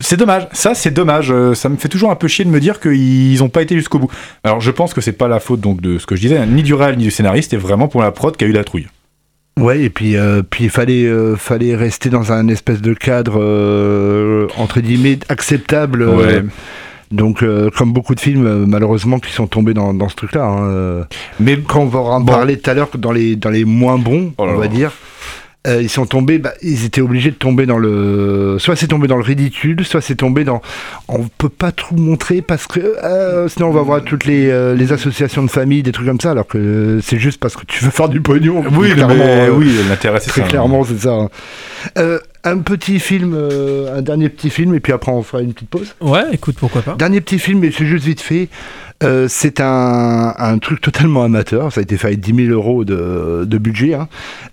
c'est dommage. Ça, c'est dommage. Euh, Ça me fait toujours un peu chier de me dire qu'ils ont pas été jusqu'au bout. Alors, je pense que c'est pas la faute donc de ce que je disais, hein, ni du réal ni du scénariste, c'est vraiment pour la prod qui a eu la trouille. Ouais, et puis euh, puis il fallait euh, fallait rester dans un espèce de cadre euh, entre guillemets acceptable. Ouais. donc euh, comme beaucoup de films euh, malheureusement qui sont tombés dans, dans ce truc-là. hein. Mais Quand on va en Bon. parler tout à l'heure dans les dans les moins bons, Oh là on va là. dire. Euh, ils sont tombés, bah, ils étaient obligés de tomber dans le, soit c'est tombé dans le ridicule, soit c'est tombé dans, on peut pas tout montrer parce que euh, sinon on va voir toutes les, euh, les associations de famille, des trucs comme ça, alors que euh, c'est juste parce que tu veux faire du pognon. oui, clairement, mais, euh, oui, l'intérêt c'est Très ça. clairement, c'est ça. hein. Euh, un petit film, euh, un dernier petit film, et puis après on fera une petite pause. Ouais, écoute, pourquoi pas. Dernier petit film, mais c'est juste vite fait. Euh, c'est un, un truc totalement amateur. Ça a été fait avec 10 000 euros de, de budget. Hein.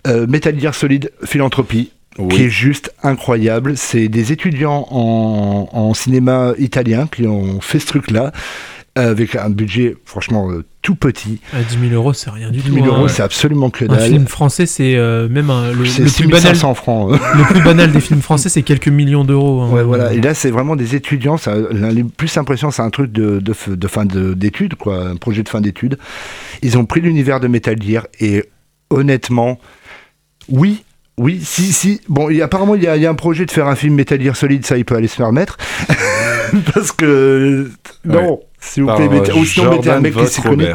Euh, Metal Gear Solid Philanthropie, Oui. qui est juste incroyable. C'est des étudiants en, en cinéma italien qui ont fait ce truc-là. Avec un budget franchement euh, tout petit. À 10 000 euros, c'est rien du 10 tout. 000 hein. euros, c'est absolument que Un dalle. film français, c'est euh, même un- le, le plus banal, 6500 francs. le plus banal des films français, c'est quelques millions d'euros. hein. Ouais, voilà. Et là, c'est vraiment des étudiants. Ça, plus impressionnants, c'est un truc de, de, fin de- d'études, quoi, un projet de fin d'études. Ils ont pris l'univers de Metal Gear et honnêtement, oui. Oui, si, si. Bon, et apparemment, il y, a, il y a un projet de faire un film Metal Gear Solid, ça, il peut aller se faire mettre. [laughs] Parce que. Non, s'il vous plaît, mettez, euh, ou sinon, mettez un mec qui s'y connaît.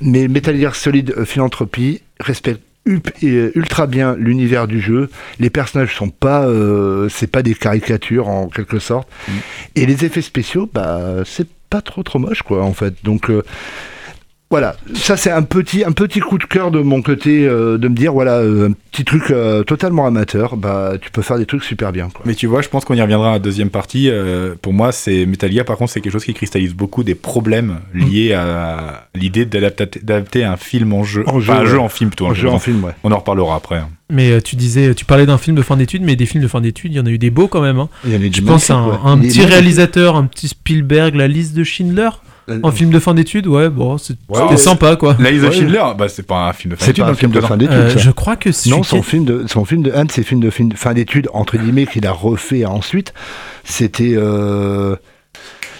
Mais Metal Gear Solid euh, Philanthropie respecte euh, ultra bien l'univers du jeu. Les personnages sont pas, euh, c'est pas des caricatures en quelque sorte. Et les effets spéciaux, bah, c'est pas trop trop moche quoi en fait. Donc euh, voilà, ça c'est un petit, un petit coup de cœur de mon côté euh, de me dire voilà, euh, un petit truc euh, totalement amateur, bah tu peux faire des trucs super bien. Quoi. Mais tu vois, je pense qu'on y reviendra à la deuxième partie. Euh, pour moi, c'est Metal Gear, par contre, c'est quelque chose qui cristallise beaucoup des problèmes liés à l'idée d'adapter un film en jeu. En jeu, Enfin, un jeu en film plutôt. Un jeu en film, ouais. On en reparlera après. hein. Mais tu disais, tu parlais d'un film de fin d'études, mais des films de fin d'études, il y en a eu des beaux quand même. Hein. Il y en a Je du pense à un, petit réalisateur, un petit Spielberg, la liste de Schindler, en film de fin d'études, ouais, bon, c'était ouais. sympa quoi. De Ouais. Schindler, bah, c'est pas un film de fin C'est d'études, un film de fin d'études. Euh, je crois que Non, son film de, son film de, un de ses films de fin, fin d'études, entre guillemets, qu'il a refait ensuite, c'était. euh,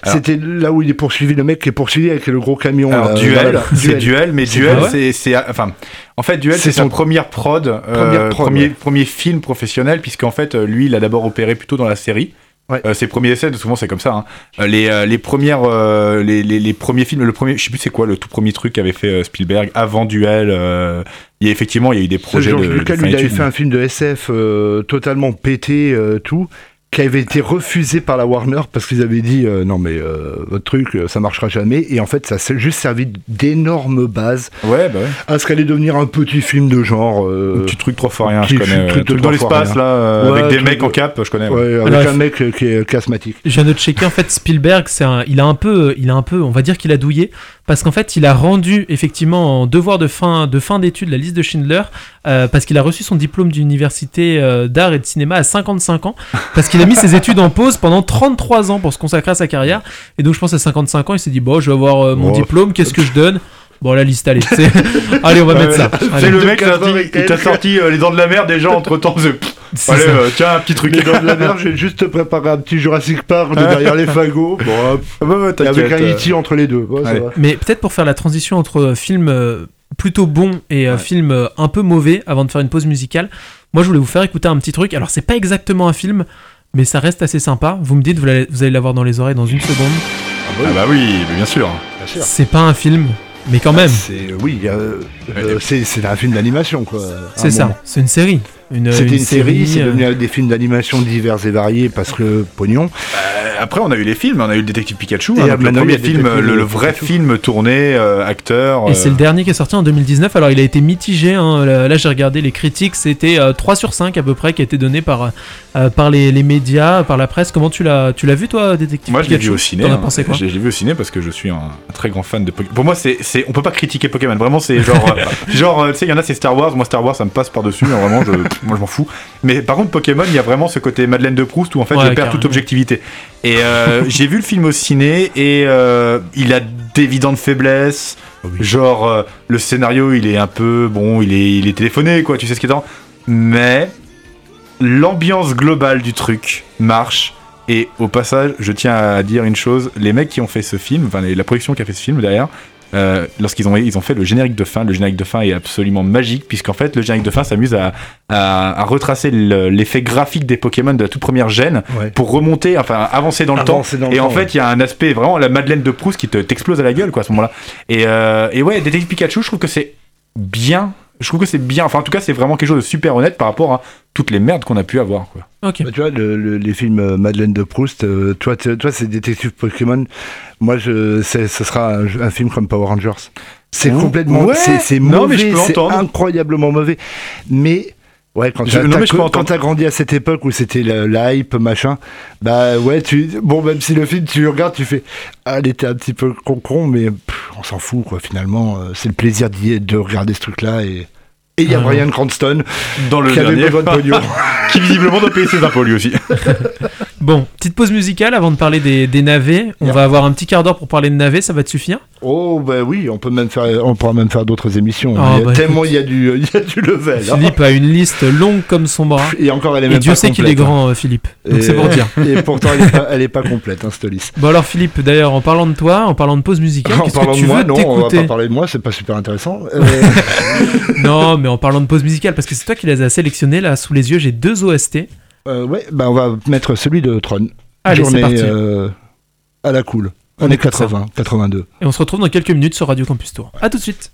C'était là où il est poursuivi, le mec qui est poursuivi avec le gros camion. Alors, là, duel, voilà, c'est duel, mais duel, c'est, enfin, en fait, duel, C'est sa son- première prod, euh, Première prod, premier, ouais. premier film professionnel, puisqu'en fait, euh, lui, il a d'abord opéré plutôt dans la série. Ouais. Euh, ses premiers essais, souvent c'est comme ça. hein. Euh, les, euh, les premières, euh, les, les, les premiers films, le premier, je sais plus c'est quoi le tout premier truc qu'avait fait euh, Spielberg avant Duel. euh, il y a effectivement, il y a eu des projets Georges de, Lucas, de lui, il avait fait un film de SF euh, totalement pété, euh, tout, qui avait été refusé par la Warner parce qu'ils avaient dit euh, non mais euh, votre truc euh, ça marchera jamais et en fait ça s'est juste servi d'énormes bases Ouais, bah ouais. à ce qu'allait devenir un petit film de genre euh, Un petit truc trois fois rien, je connais. truc de Truc dans l'espace là, euh, Ouais, avec des mecs de- en cap, je connais. ouais. ouais, avec un mec euh, qui est qui est asthmatique. Je viens de checker en fait Spielberg, c'est un, il a un peu, il a un peu, on va dire qu'il a douillé parce qu'en fait il a rendu effectivement en devoir de fin de fin d'études la liste de Schindler euh, parce qu'il a reçu son diplôme d'université euh, d'art et de cinéma à 55 ans parce qu'il a mis ses études en pause pendant 33 ans pour se consacrer à sa carrière et donc je pense à 55 ans il s'est dit bon je vais avoir euh, mon Oh. diplôme qu'est-ce que je donne? Bon la liste allez c'est- [laughs] allez on va mettre ça C'est le mec il t'a sorti euh, les dents de la mer déjà entre temps. Allez, euh, tiens, un petit truc. Les dents de la mer, je vais juste te préparer un petit Jurassic Park de derrière les fagots. Bon, hop, Ah bah, bah, avec un. E.T. entre les deux. Ouais, ça Allez. va. Mais peut-être pour faire la transition entre film plutôt bon et Ouais. film un peu mauvais avant de faire une pause musicale, moi je voulais vous faire écouter un petit truc. Alors c'est pas exactement un film, mais ça reste assez sympa. Vous me dites, vous allez, vous allez l'avoir dans les oreilles dans une seconde. Ah bah oui, mais bien sûr. Bien sûr. C'est pas un film, mais quand même, C'est oui, euh, euh, c'est c'est un film d'animation quoi. c'est ça. C'est une série. C'était une, série, c'est euh, devenu des films d'animation divers et variés parce que pognon. Euh, après, on a eu les films, on a eu le détective Pikachu, hein, donc le premier film, le, le vrai Pikachu. film tourné, euh, acteur. Et euh, c'est le dernier qui est sorti en 2019. Alors il a été mitigé. hein. Là, là, j'ai regardé les critiques. C'était euh, 3 sur 5 à peu près qui a été donné par, euh, par les, les médias, par la presse. Comment tu l'as, tu l'as vu toi, détective Moi, je l'ai vu au ciné. Hein. pensé quoi Je l'ai je l'ai vu au ciné parce que je suis un, un très grand fan de Pokémon. Pour moi, c'est, c'est, on peut pas critiquer Pokémon. Vraiment, c'est genre, [laughs] euh, genre, euh, tu sais, il y en a, c'est Star Wars. Moi, Star Wars, ça me passe par dessus. Vraiment, je, moi, je m'en fous. Mais par contre, Pokémon, il y a vraiment ce côté Madeleine de Proust où en fait, Ouais, je perds toute objectivité. Et euh, [laughs] j'ai vu le film au ciné et euh, il a d'évidentes faiblesses. Genre, euh, le scénario, il est un peu, bon, il est, il est téléphoné, quoi. Tu sais ce qui est dedans. Mais l'ambiance globale du truc marche. Et au passage, je tiens à dire une chose les mecs qui ont fait ce film, enfin la production qui a fait ce film derrière, euh, lorsqu'ils ont, ils ont fait le générique de fin, le générique de fin est absolument magique, puisqu'en fait, le générique de fin s'amuse à, à, à retracer le- l'effet graphique des Pokémon de la toute première gêne Ouais. pour remonter, enfin avancer dans le Avancer temps. dans le et en fait, il y a un aspect vraiment la Madeleine de Proust qui te t'explose à la gueule, quoi, à ce moment-là. Et, euh, et ouais, Détective Pikachu, je trouve que c'est bien. Je trouve que c'est bien. Enfin, en tout cas, c'est vraiment quelque chose de super honnête par rapport à toutes les merdes qu'on a pu avoir, quoi. Ok. Bah, tu vois, le- le- les films euh, Madeleine de Proust, euh, toi, tu- toi c'est Détective Pokémon. Moi, je, ce sera un, un film comme Power Rangers. C'est complètement. ouais. c'est c'est Non, mais je mauvais, peux c'est entendre. incroyablement mauvais. Mais. Ouais, quand entendre. quand t'as grandi à cette époque où c'était le, la hype, machin, bah ouais, tu, bon, même si le film, tu le regardes, tu fais, ah, elle était un petit peu con-con, mais pff, on s'en fout, quoi, finalement. euh, c'est le plaisir d'y être, de regarder ce truc-là. Et et il y a Ah. Brian Cranston Dans le qui avait dernier, besoin de pognon. [laughs] qui visiblement doit payer ses impôts lui aussi. [laughs] Bon, petite pause musicale avant de parler des, des navets. On va avoir un petit quart d'heure pour parler de navets, ça va te suffire? Oh bah oui, on peut même faire, on pourra même faire d'autres émissions. Ah, Il y a bah, tellement il y a du, il y a du level. hein. Philippe a une liste longue comme son bras. Et encore, elle est Et même Dieu pas sait qu'il est grand, euh, Philippe. hein. Donc c'est pour dire. [laughs] Et pourtant, elle est pas, elle est pas complète, hein, cette liste. Bon alors Philippe, d'ailleurs, en parlant de toi, en parlant de pause musicale, En parlant que de moi, non, on va pas parler de moi, c'est pas super intéressant. [laughs] Euh, Non, mais en parlant de pause musicale, parce que c'est toi qui les as sélectionnés là sous les yeux, j'ai deux OST. euh, ouais, bah on va mettre celui de Tron. Allez, Journée parti. euh, à la cool. Est écoute ça. 80, 82. Et on se retrouve dans quelques minutes sur Radio Campus Tour. A tout de suite.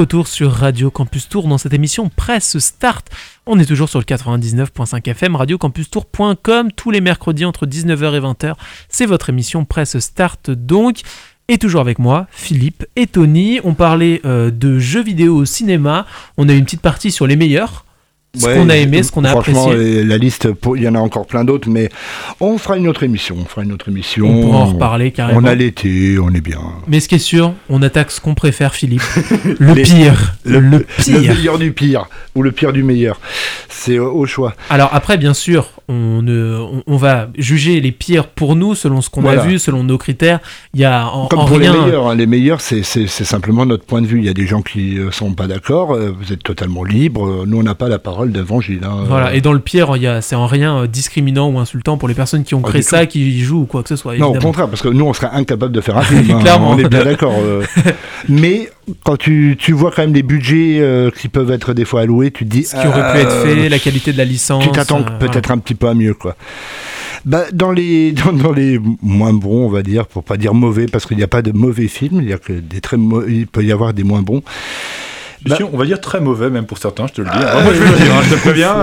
Retour sur Radio Campus Tour dans cette émission Presse Start. On est toujours sur le 99.5 FM, radiocampustour.com, tous les mercredis entre 19h et 20h. C'est votre émission Presse Start donc. Et toujours avec moi, Philippe et Tony. On parlait euh, de jeux vidéo au cinéma. On a eu une petite partie sur les meilleurs. Ce Ouais, qu'on a aimé, ce qu'on a franchement, apprécié. euh, La liste, il y en a encore plein d'autres, mais on fera une autre émission. On fera une autre émission. On pourra en reparler carrément. On a l'été, on est bien. Mais ce qui est sûr, on attaque ce qu'on préfère, Philippe. [laughs] Le Les- pire. Le, Le pire. meilleur du pire, ou le pire du meilleur. C'est au, au choix. Alors après, bien sûr, on, va juger les pires pour nous, selon ce qu'on Voilà. a vu, selon nos critères. Il y a en, Comme en pour rien... les meilleurs, hein. les meilleurs, c'est- simplement notre point de vue. Il y a des gens qui ne sont pas d'accord, euh, vous êtes totalement libre. Euh, Nous, on n'a pas la parole d'évangile. hein. Voilà, et dans le pire, c'est en rien euh, discriminant ou insultant pour les personnes qui ont Pas créé ça, qui y jouent ou quoi que ce soit. Non, au contraire, parce que nous, on serait incapable de faire un [laughs] film. hein. On est bien d'accord. euh. [laughs] Mais quand tu, tu vois quand même les budgets euh, qui peuvent être des fois alloués, tu te dis. Ce qui aurait pu être euh, fait, la qualité de la licence. Tu t'attends euh, peut-être un petit peu à mieux, quoi. Bah, dans, les, [laughs] dans, dans les moins bons, on va dire, pour pas dire mauvais, parce qu'il n'y a pas de mauvais films, il, y a que des très il peut y avoir des moins bons. Bah- on va dire très mauvais, même pour certains, je te le dis. Ah, moi, je vais le dire, hein, je te préviens.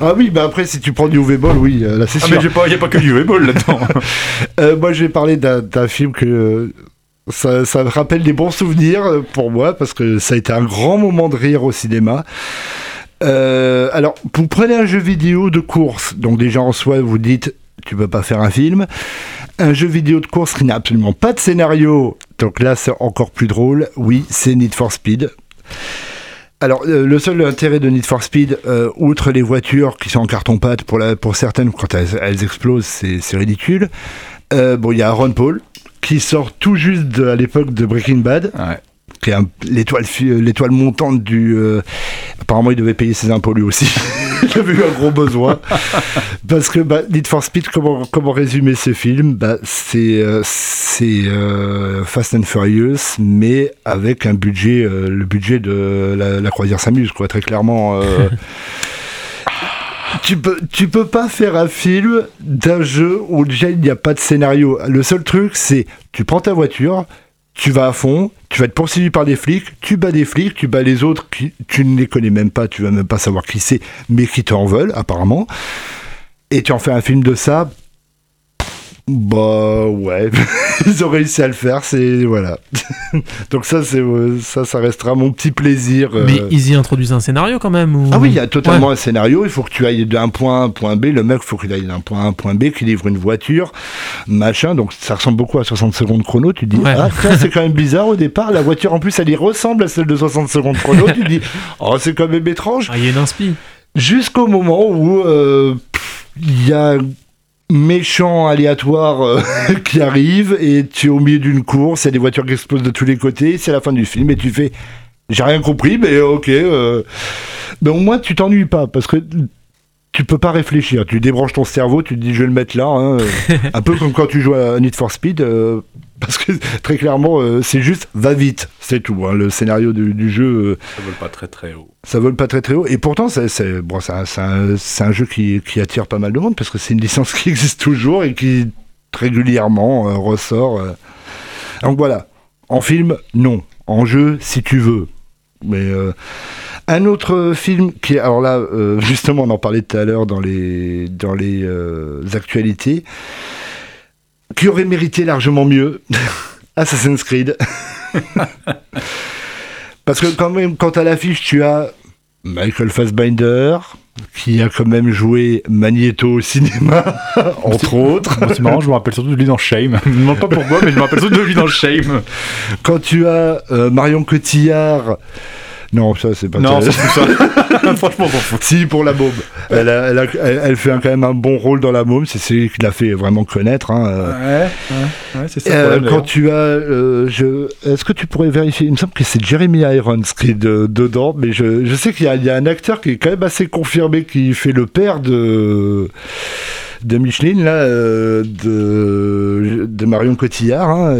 Ah oui, bah après, si tu prends du UV Ball, oui, euh, là c'est Ah, sûr. mais il n'y a pas que du ball là-dedans. [laughs] Euh, moi, je vais parler d'un film que euh, ça, ça me rappelle des bons souvenirs pour moi parce que ça a été un grand moment de rire au cinéma. Euh, alors, vous prenez un jeu vidéo de course, donc déjà en soi, vous dites, tu peux pas faire un film. Un jeu vidéo de course qui n'a absolument pas de scénario, donc là c'est encore plus drôle. Oui, c'est Need for Speed. Alors, euh, le seul intérêt de Need for Speed, euh, outre les voitures qui sont en carton-pâte pour, certaines, quand elles, explosent, c'est ridicule. Euh, bon, il y a Aaron Paul, qui sort tout juste de- à l'époque de Breaking Bad. Qui est l'étoile euh, l'étoile montante du. euh, apparemment, il devait payer ses impôts lui aussi. [laughs] il avait eu un gros besoin. [laughs] Parce que bah, Need for Speed, comment, comment résumer ce film? Bah, C'est euh, c'est, euh, Fast and Furious, mais avec un budget, le budget de la, la croisière s'amuse, quoi, très clairement. [laughs] Tu peux, tu peux pas faire un film d'un jeu où déjà il n'y a pas de scénario. Le seul truc, c'est tu prends ta voiture, tu vas à fond, tu vas être poursuivi par des flics, tu bats des flics, tu bats les autres qui tu ne les connais même pas, tu vas même pas savoir qui c'est, mais qui t'en veulent apparemment. Et tu en fais un film de ça. Bah ouais, [laughs] ils ont réussi à le faire, c'est voilà. [laughs] Donc ça c'est euh, ça ça restera mon petit plaisir. euh. Mais ils y introduisent un scénario quand même ou... Ah oui, il y a totalement un scénario. Il faut que tu ailles d'un point A à un point B. Le mec, il faut qu'il aille d'un point A à un point B, qu'il livre une voiture, machin. Donc ça ressemble beaucoup à 60 secondes chrono. Tu dis, Ouais. ah, c'est quand même bizarre au départ. La voiture, en plus, elle y ressemble à celle de 60 secondes chrono. tu dis, oh, c'est quand même étrange. Ah, il y a une inspi. Jusqu'au moment où euh, il y a méchant aléatoire euh, [laughs] qui arrive et tu es au milieu d'une course, il y a des voitures qui explosent de tous les côtés, c'est la fin du film et tu fais j'ai rien compris mais ok euh. mais au moins tu t'ennuies pas parce que tu peux pas réfléchir, tu débranches ton cerveau, tu te dis je vais le mettre là, hein, [laughs] un peu comme quand tu joues à Need for Speed, euh, [laughs] parce que très clairement euh, c'est juste va vite, c'est tout. hein, le scénario du, du jeu, euh, Ça vole pas très très haut. ça vole pas très très haut. Et pourtant, c'est bon, un, jeu qui, qui attire pas mal de monde parce que c'est une licence [laughs] qui existe toujours et qui régulièrement euh, ressort. Donc voilà. En film, non. En jeu, si tu veux. Mais un autre film qui, alors là, [laughs] justement, on en parlait tout à l'heure dans les dans les actualités, qui aurait mérité largement mieux. [laughs] Assassin's Creed. Parce que quand même, quand à l'affiche, tu as Michael Fassbinder, qui a quand même joué Magneto au cinéma, [laughs] entre autres. C'est marrant, je me rappelle surtout de lui dans Shame. Je me demande pas pourquoi, mais je me rappelle surtout de lui dans Shame. Quand tu as euh, Marion Cotillard. Non, ça, c'est pas Non, ça. ça. [laughs] [laughs] Franchement. Si, pour la môme. Elle, a- elle, a- elle- fait quand même un bon rôle dans la môme. C'est celui qui l'a fait vraiment connaître. hein, euh. Ouais, ouais, ouais, c'est ça. le Euh, problème, quand tu as, euh, je, est-ce que tu pourrais vérifier Il me semble que c'est Jeremy Irons qui est de- dedans, mais je, je sais qu'il y, y a un acteur qui est quand même assez confirmé qui fait le père de de Micheline là, euh, de, de Marion Cotillard. hein,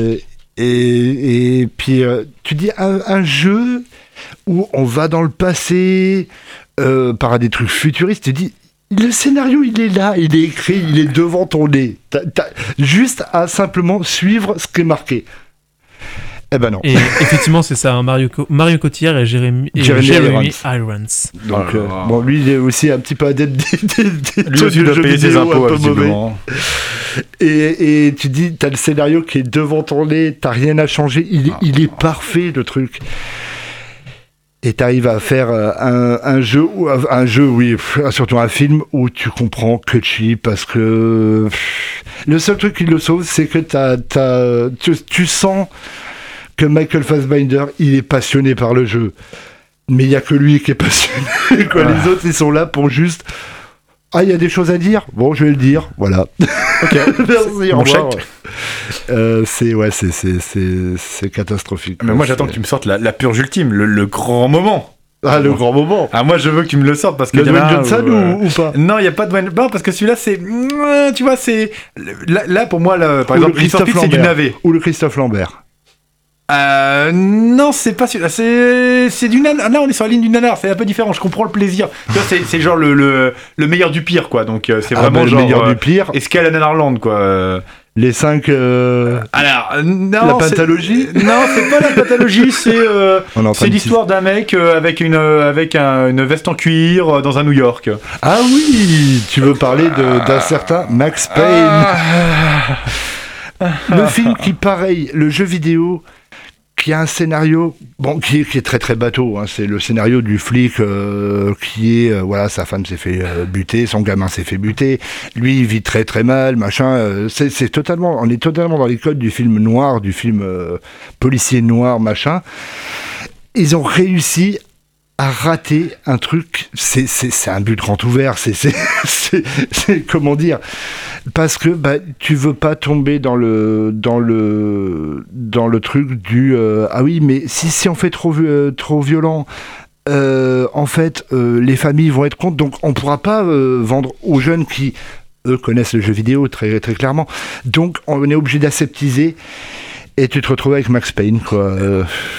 et, et puis euh, tu dis un, un jeu où on va dans le passé euh, par des trucs futuristes. Tu dis le scénario, il est là, il est écrit, il est devant ton nez. T'as- t'as juste à simplement suivre ce qui est marqué. Eh ben non. Et [laughs] effectivement, c'est ça, hein, Mario, Co- Mario Cotillard et Jérémy, et Jérémy Jérémy Irons. Donc, Oh euh, bon, lui, il est aussi un petit peu adepte des, des, des Lui de doit jeux payer ses impôts, un peu mauvais. visiblement. Et, et tu dis, t'as le scénario qui est devant ton nez, t'as rien à changer, il, est- Ah. il est parfait le truc. Et t'arrives à faire euh, un, un jeu, ou un jeu, oui, surtout un film où tu comprends que chi parce que le seul truc qui le sauve, c'est que t'as, t'as, tu, tu sens que Michael Fassbinder, il est passionné par le jeu. Mais il y a que lui qui est passionné. [laughs] quoi. Les autres, ils sont là pour juste. Ah, il y a des choses à dire Bon, je vais le dire. Voilà. Ok. [laughs] Merci, au Mon revoir. Euh, c'est ouais, c'est c'est catastrophique. Mais moi, j'attends que tu me sortes la, la purge ultime, le, le grand moment. Ah, le grand moment. Ah, moi, je veux que tu me le sortes parce que. Le Dwayne Johnson euh, ou, ou pas Non, il n'y a pas de Dwayne. Non, parce que celui-là, c'est. Mouah, Tu vois, c'est. Là, là, pour moi, là, par Ou le exemple, Christophe Christophe c'est du Lambert. navet. Ou le Christophe Lambert. Euh, non, c'est pas celui-là. C'est, c'est du nanar. Là, on est sur la ligne du nanar. C'est un peu différent. Je comprends le plaisir. Tu vois, c'est, genre le, le, le meilleur du pire, quoi. Donc, euh, c'est Ah, vraiment bah, le genre. meilleur euh, du pire. Escale à Nanarland, quoi. Les cinq. euh, Alors, euh, non. La pathologie [laughs] Non, c'est pas la pathologie. C'est. euh, C'est l'histoire d'un mec euh, avec une avec un- une veste en cuir dans un New York. Ah oui, tu veux parler de- d'un certain Max Payne. Ah. Le film qui, pareil, le jeu vidéo, qui a un scénario, bon, qui est, très très bateau. hein, c'est le scénario du flic euh, qui est, euh, voilà, sa femme s'est fait euh, buter, son gamin s'est fait buter, lui il vit très très mal, machin. c'est totalement, on est totalement dans les codes du film noir, du film policier noir, machin. Ils ont réussi a raté un truc. C'est c'est- c'est un but grand ouvert. C'est c'est- [laughs] comment dire? Parce que bah, tu veux pas tomber dans le dans le dans le truc du euh, ah oui mais si si on fait trop euh, trop violent. euh, en fait, les familles vont être contre, donc on pourra pas vendre aux jeunes qui, eux, connaissent le jeu vidéo très, très clairement. Donc, on est obligé d'aseptiser. Et tu te retrouves avec Max Payne, quoi.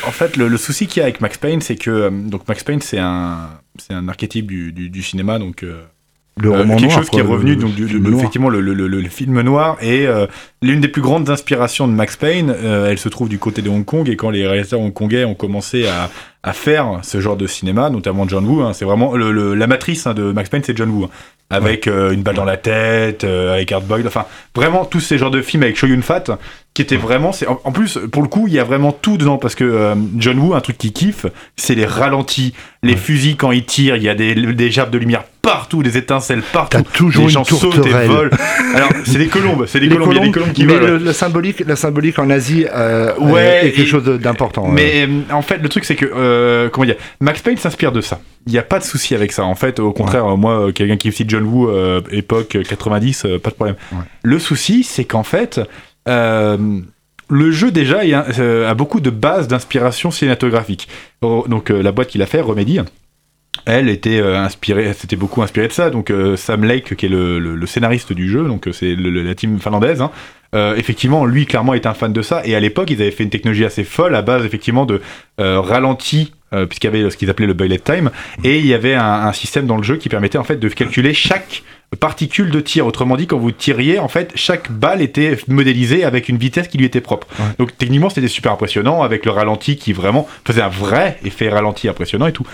En fait, le, le souci qu'il y a avec Max Payne, c'est que euh, donc Max Payne, c'est un, c'est un archétype du, du, du cinéma, donc euh, le euh, roman quelque noir, chose quoi, qui est revenu le donc du, film le- noir. effectivement le, le, le, le film noir et euh, l'une des plus grandes inspirations de Max Payne euh, elle se trouve du côté de Hong Kong et quand les réalisateurs hongkongais ont commencé à, à faire ce genre de cinéma notamment John Woo hein, c'est vraiment le, le- la matrice hein, de Max Payne c'est John Woo hein, avec une balle dans la tête avec Hard Boiled enfin vraiment tous ces genres de films avec Shoyun Fat qui étaient vraiment c'est en, en plus pour le coup il y a vraiment tout dedans parce que euh, John Woo un truc qu'il kiffe c'est les ralentis les fusils quand il tire il y a des, des gerbes de lumière partout des étincelles partout T'as toujours une gens sautent et volent. Alors, c'est des colombes, c'est des Les colombes, il y a des colombes qui mais volent. le, le symbolique, la symbolique en Asie euh, Ouais, est quelque et- chose d'important. Mais euh, en fait, le truc, c'est que, euh, comment dire, Max Payne s'inspire de ça. Il n'y a pas de souci avec ça. En fait, au contraire, moi, euh, quelqu'un qui cite John Woo, euh, époque 90, euh, pas de problème. Ouais. Le souci, c'est qu'en fait, le jeu, déjà, euh, a beaucoup de bases d'inspiration cinématographique. Oh, Donc, euh, la boîte qu'il a fait, Remedy, elle était euh, inspirée, c'était beaucoup inspiré de ça. Donc euh, Sam Lake, qui est le, scénariste du jeu, donc euh, c'est la team finlandaise. hein, euh, effectivement, lui clairement est un fan de ça. Et à l'époque, ils avaient fait une technologie assez folle à base effectivement de euh, ralenti. euh, puisqu'il y avait ce qu'ils appelaient le bullet time, et il y avait un système dans le jeu qui permettait en fait de calculer chaque particule de tir. Autrement dit, quand vous tiriez, en fait, chaque balle était modélisée avec une vitesse qui lui était propre. Ouais. Donc techniquement, c'était super impressionnant avec le ralenti qui vraiment faisait un vrai effet ralenti impressionnant et tout.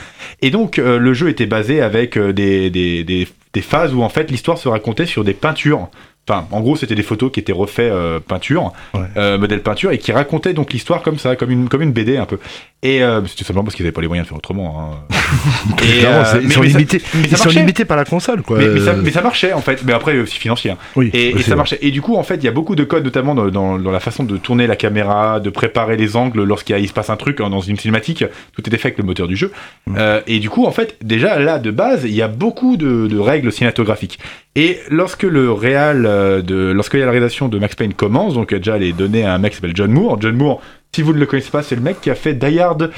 Et donc, euh, le jeu était basé avec euh, des, des, des, des phases où en fait l'histoire se racontait sur des peintures. Enfin, en gros, c'était des photos qui étaient refaites euh, peinture, Ouais. euh, modèle peinture, et qui racontaient donc l'histoire comme ça, comme une, comme une BD un peu. Et euh, c'était simplement parce qu'ils n'avaient pas les moyens de faire autrement. hein. [laughs] Et, Clairement, euh, ils mais- sont mais ça- mais Ils sont marchait. limités par la console, quoi. Mais, mais ça, mais ça marchait en fait, mais après aussi financier. hein. oui, Et, ça ouais. marchait. Et du coup, en fait, il y a beaucoup de codes, notamment dans, dans- dans la façon de tourner la caméra, de préparer les angles lorsqu'il se passe un truc hein, dans une cinématique. Tout était fait avec le moteur du jeu. Mm. Euh, et du coup, en fait, déjà là, de base, il y a beaucoup de, de règles cinématographiques. Et lorsque le réal euh, de, lorsque la réalisation de Max Payne commence, donc déjà elle est donnée à un mec qui s'appelle John Moore. John Moore, si vous ne le connaissez pas, c'est le mec qui a fait Die Hard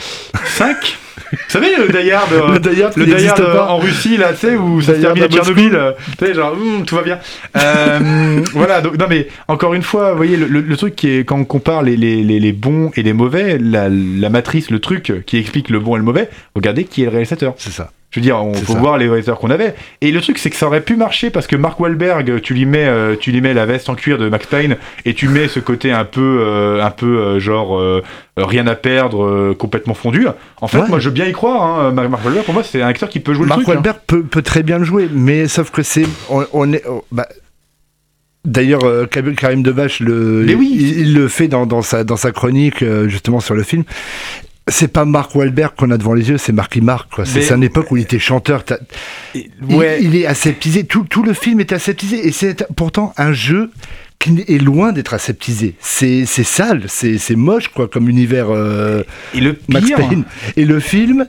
5. vous savez le Die Hard euh, Le Die Hard, le Die Hard, euh, pas. en Russie là, tu sais, où ça se termine à. Tchernobyl. euh, Tu sais, genre, hum, tout va bien. Euh, [laughs] voilà, donc, non mais encore une fois, vous voyez, le, le- le truc qui est, quand on compare les, les, les, les bons et les mauvais, la, la matrice, le truc qui explique le bon et le mauvais, regardez qui est le réalisateur. C'est ça. Je veux dire, on ça. voir les réalisateurs qu'on avait. Et le truc, c'est que ça aurait pu marcher parce que Mark Wahlberg, tu lui mets, euh, tu lui mets la veste en cuir de Max Payne et tu mets ce côté un peu, euh, un peu euh, genre rien à perdre, complètement fondu. En fait, Ouais. moi, je veux bien y croire. Hein. Mark Mark Wahlberg, pour moi, c'est un acteur qui peut jouer Mark le truc. hein. Wahlberg peut, peut très bien le jouer, mais sauf que c'est. On, on est. oh, bah, D'ailleurs, euh, Karim Debache, le, Mais oui. il, il le fait dans, dans, sa, dans sa chronique, euh, justement, sur le film. C'est pas Mark Wahlberg qu'on a devant les yeux, c'est Marky Mark. C'est une époque où il était chanteur. Il- ouais. Il, est aseptisé. Tout, tout le film est aseptisé. Et c'est pourtant un jeu qui est loin d'être aseptisé. C'est sale, c'est moche, quoi, comme univers euh, Et le Max Payne. Et le film,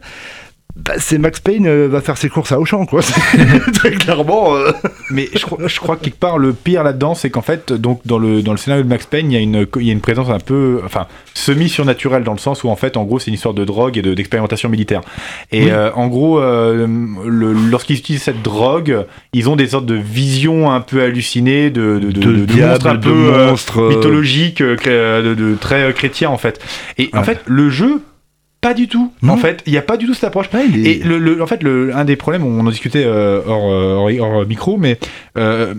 bah, c'est Max Payne euh, va faire ses courses à Auchan, quoi. [laughs] Très clairement. euh, Mais je crois, je crois que quelque part le pire là-dedans, c'est qu'en fait, donc dans le dans le scénario de Max Payne, il y a une il y a une présence un peu, enfin semi surnaturelle dans le sens où en fait, en gros, c'est une histoire de drogue et de- d'expérimentation militaire. Et Oui. euh, en gros, euh, le- lorsqu'ils utilisent cette drogue, ils ont des sortes de visions un peu hallucinées de de, de, de, de- de diable, monstres un de peu euh, monstres. mythologiques, de, de très euh, chrétiens en fait. Et en Ouais. fait, le jeu, pas du tout. Non. En fait, il n'y a pas du tout cette approche. ouais, est- Et le, le- en fait, le, un des problèmes, on en discutait euh, hors, euh, hors- hors micro, mais euh,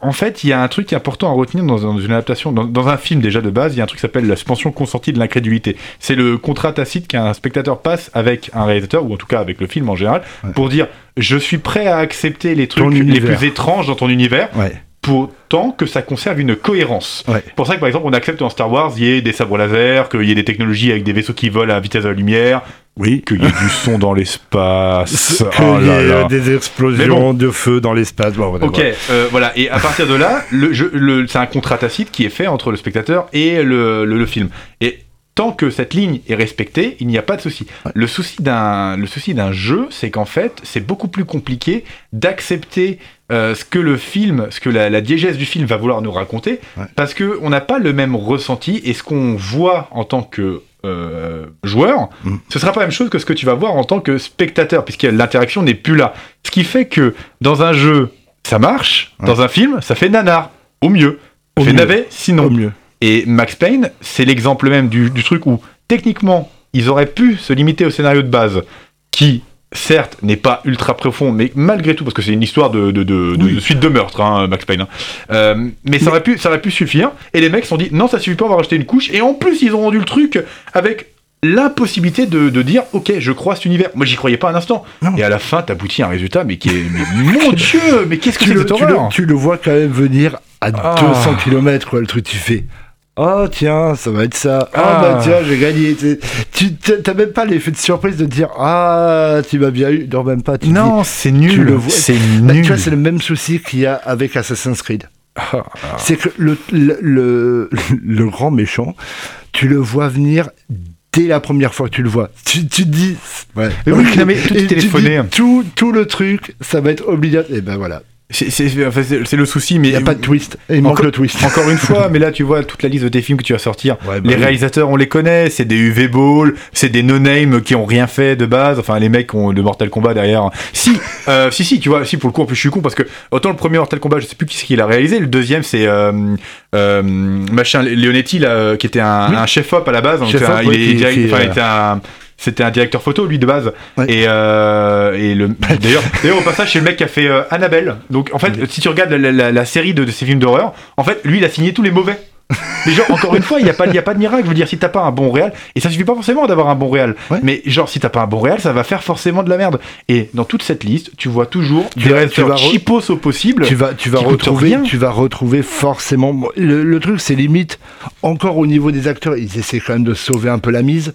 en fait, il y a un truc qui est important à retenir dans, dans une adaptation, dans, dans un film déjà de base, il y a un truc qui s'appelle la suspension consentie de l'incrédulité. C'est le contrat tacite qu'un spectateur passe avec un réalisateur, ou en tout cas avec le film en général, Ouais. pour dire je suis prêt à accepter les trucs les plus étranges dans ton univers, Ouais, pour tant que ça conserve une cohérence. ouais. C'est pour ça que par exemple on accepte dans Star Wars il y ait des sabres laser, qu'il y ait des technologies avec des vaisseaux qui volent à vitesse de la lumière, Oui. qu'il y ait du son dans l'espace. [laughs] Qu'il Oh y ait euh, des explosions de feu dans l'espace. Bon, Ok, voilà. euh, voilà. Et à partir de là, le jeu, le, c'est un contrat tacite qui est fait entre le spectateur et le, le, le film. Et tant que cette ligne est respectée, il n'y a pas de souci. Le souci d'un le souci d'un jeu, c'est qu'en fait, c'est beaucoup plus compliqué d'accepter euh, ce que le film, ce que la, la diégèse du film va vouloir nous raconter, Ouais. parce que on n'a pas le même ressenti et ce qu'on voit en tant que euh, joueur, Mm. ce sera pas la même chose que ce que tu vas voir en tant que spectateur, puisque l'interaction n'est plus là. Ce qui fait que dans un jeu, ça marche, Ouais. dans un film, ça fait nanar, au mieux. Ça Au fait mieux. navet, sinon. Au mieux. Et Max Payne, c'est l'exemple même du, du truc où, techniquement, ils auraient pu se limiter au scénario de base, qui, certes, n'est pas ultra profond, mais malgré tout, parce que c'est une histoire de, de, de- de- Oui. de suite de meurtre, hein, Max Payne. hein. Euh, mais ça aurait, pu, ça aurait pu suffire. Et les mecs se sont dit, non, ça suffit pas, on va rajouter une couche. Et en plus, ils ont rendu le truc avec l'impossibilité de, de dire, ok, je crois cet univers. Moi, j'y croyais pas un instant. Non. Et à la fin, t'aboutis à un résultat, mais qui est, mais mon [laughs] dieu, mais qu'est-ce que c'est tu, tu le vois quand même venir à Ah. 200 km, quoi, le truc, tu fais. Oh tiens, ça va être ça. Ah, Ah. bah tiens, j'ai gagné. Tu- t'as même pas l'effet de surprise de dire Ah, tu m'as bien eu. Non, même pas. Tu Non, c'est nul. C'est Bah, nul. tu vois, c'est le même souci qu'il y a avec Assassin's Creed. Ah, C'est que le, le, le, le grand méchant, tu le vois venir dès la première fois que tu le vois. Tu, tu te dis. Ouais. [laughs] Mais oui, non, mais tout Et tu dis. Tout, tout le truc, ça va être obligatoire. Et ben voilà. C'est enfin, le souci, mais Il n'y a pas de twist. Il manque Encore- le twist. encore une [laughs] fois, mais là tu vois toute la liste de tes films que tu vas sortir. Ouais, bah les oui. réalisateurs, on les connaît, c'est des UV Ball, c'est des no-name qui ont rien fait de base. Enfin, les mecs ont de Mortal Kombat derrière. Si, euh, si, si, tu vois, si pour le coup, en plus je suis con parce que autant le premier Mortal Kombat, je sais plus qui c'est qui l'a réalisé, le deuxième c'est euh, euh, machin Leonetti là, euh, qui était un, Oui. un chef-op à la base. donc, un- il ouais, est qui- direct- qui, enfin, euh, il était un- c'était un directeur photo lui de base Ouais. et, euh, et le [laughs] d'ailleurs d'ailleurs au passage c'est le mec qui a fait euh, Annabelle donc en fait si tu regardes la, la- la série de, de ces films d'horreur en fait lui il a signé tous les mauvais mais genre encore une fois il n'y a pas il y a pas de miracle je veux dire si t'as pas un bon réal et ça suffit pas forcément d'avoir un bon réal Ouais. mais genre si t'as pas un bon réal ça va faire forcément de la merde et dans toute cette liste tu vois toujours Tu des vas- réalisateurs tu vas re- cheapos au possible tu vas, tu vas retrouver, tu vas retrouver forcément. Le, le truc, c'est limite encore au niveau des acteurs, ils essaient quand même de sauver un peu la mise.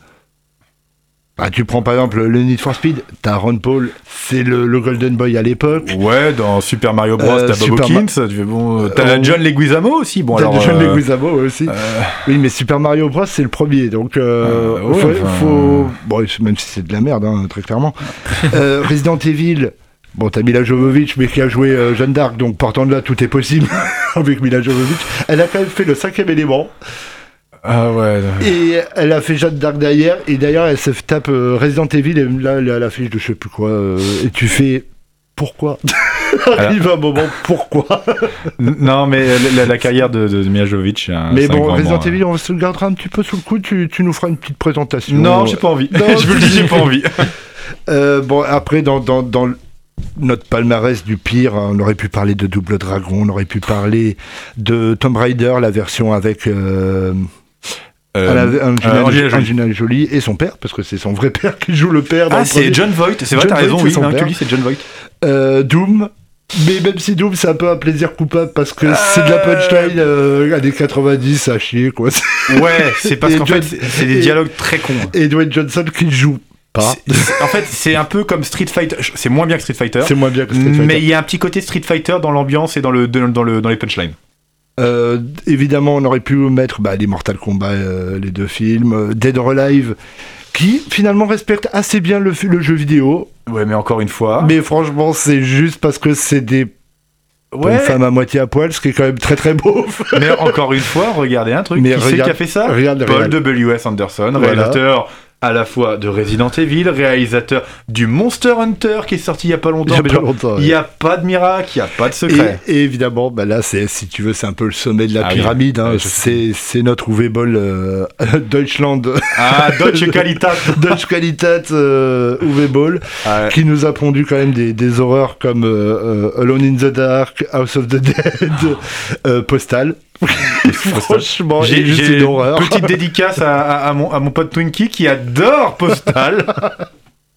Bah, tu prends par exemple le Need for Speed, t'as Ron Paul, c'est le, le Golden Boy à l'époque. ouais dans Super Mario Bros Euh, t'as Bob Hawkins tu fais, bon, t'as Euh, John Leguizamo aussi bon T'as John euh, Leguizamo aussi. euh, Oui, mais Super Mario Bros, c'est le premier, donc euh, Euh, ouais, faut, enfin, faut- bon, même si c'est de la merde, hein, très clairement. Euh, Resident Evil. Bon, t'as Mila Jovovich, mais qui a joué euh, Jeanne d'Arc, donc partant de là, tout est possible [laughs] avec Mila Jovovich. Elle a quand même fait le cinquième élément. Ah ouais Et elle a fait Jeanne d'Arc derrière, et d'ailleurs elle se tape euh, Resident Evil, et là elle est à l'affiche de je sais plus quoi, euh, et tu fais pourquoi? [laughs] Arrive un moment, pourquoi? Non, mais la, la carrière de, de, Mia un- Mais bon, Resident moment, Evil, on se le gardera un petit peu sous le coup, tu, tu nous feras une petite présentation. hein. Non, j'ai pas envie. Non, [laughs] je vous le dis, j'ai pas envie. [laughs] Euh, bon, après, dans, dans, dans notre palmarès du pire, hein, on aurait pu parler de Double Dragon, on aurait pu parler de Tomb Raider, la version avec euh, à la- Angelina, euh, Angelina Jolie. Angelina Jolie et son père, parce que c'est son vrai père qui joue le père dans Ah, c'est. John Voight. C'est vrai, t'as raison, oui. c'est tu John Voight. Euh, Doom. Mais même si Doom, c'est un peu un plaisir coupable parce que c'est de la punchline euh, années 90 à chier, quoi. [laughs] Ouais, c'est parce qu'en John- fait, c'est des et- dialogues très cons. Et Dwayne Johnson qui joue pas. C'est- c'est- En fait, c'est un peu comme Street Fighter. C'est moins bien que Street Fighter. C'est moins bien que Street Fighter. Mais il y a un petit côté Street Fighter dans l'ambiance et dans, le, dans, le, dans les punchlines. Euh, évidemment, on aurait pu mettre bah, les Mortal Kombat, euh, les deux films, euh, Dead or Alive, qui finalement respectent assez bien le, jeu vidéo. Ouais, mais encore une fois. Mais franchement, c'est juste parce que c'est des ouais, une femme à moitié à poil, ce qui est quand même très très beau. mais encore une fois, regardez un truc. Mais qui c'est qui a fait ça? regarde, Paul regarde. W.S. Anderson, Voilà. réalisateur à la fois de Resident Evil, réalisateur du Monster Hunter qui est sorti il y a pas longtemps. Il y a n'y a pas de miracle, il n'y a pas de secret. Et, et évidemment, bah là, si tu veux, c'est un peu le sommet de la Ah oui. pyramide. hein. C'est, notre Uwe Boll euh, [laughs] Deutschland, Ah, Deutsche Qualität. [laughs] Deutsche Qualität euh, Uwe Boll, Ah, qui nous a pondu quand même des, des horreurs comme euh, euh, Alone in the Dark, House of the Dead, [laughs] euh, Postal. [laughs] Franchement, J'ai juste une horreur. petite dédicace à, à- à mon, à mon pote Twinkie qui adore Postal.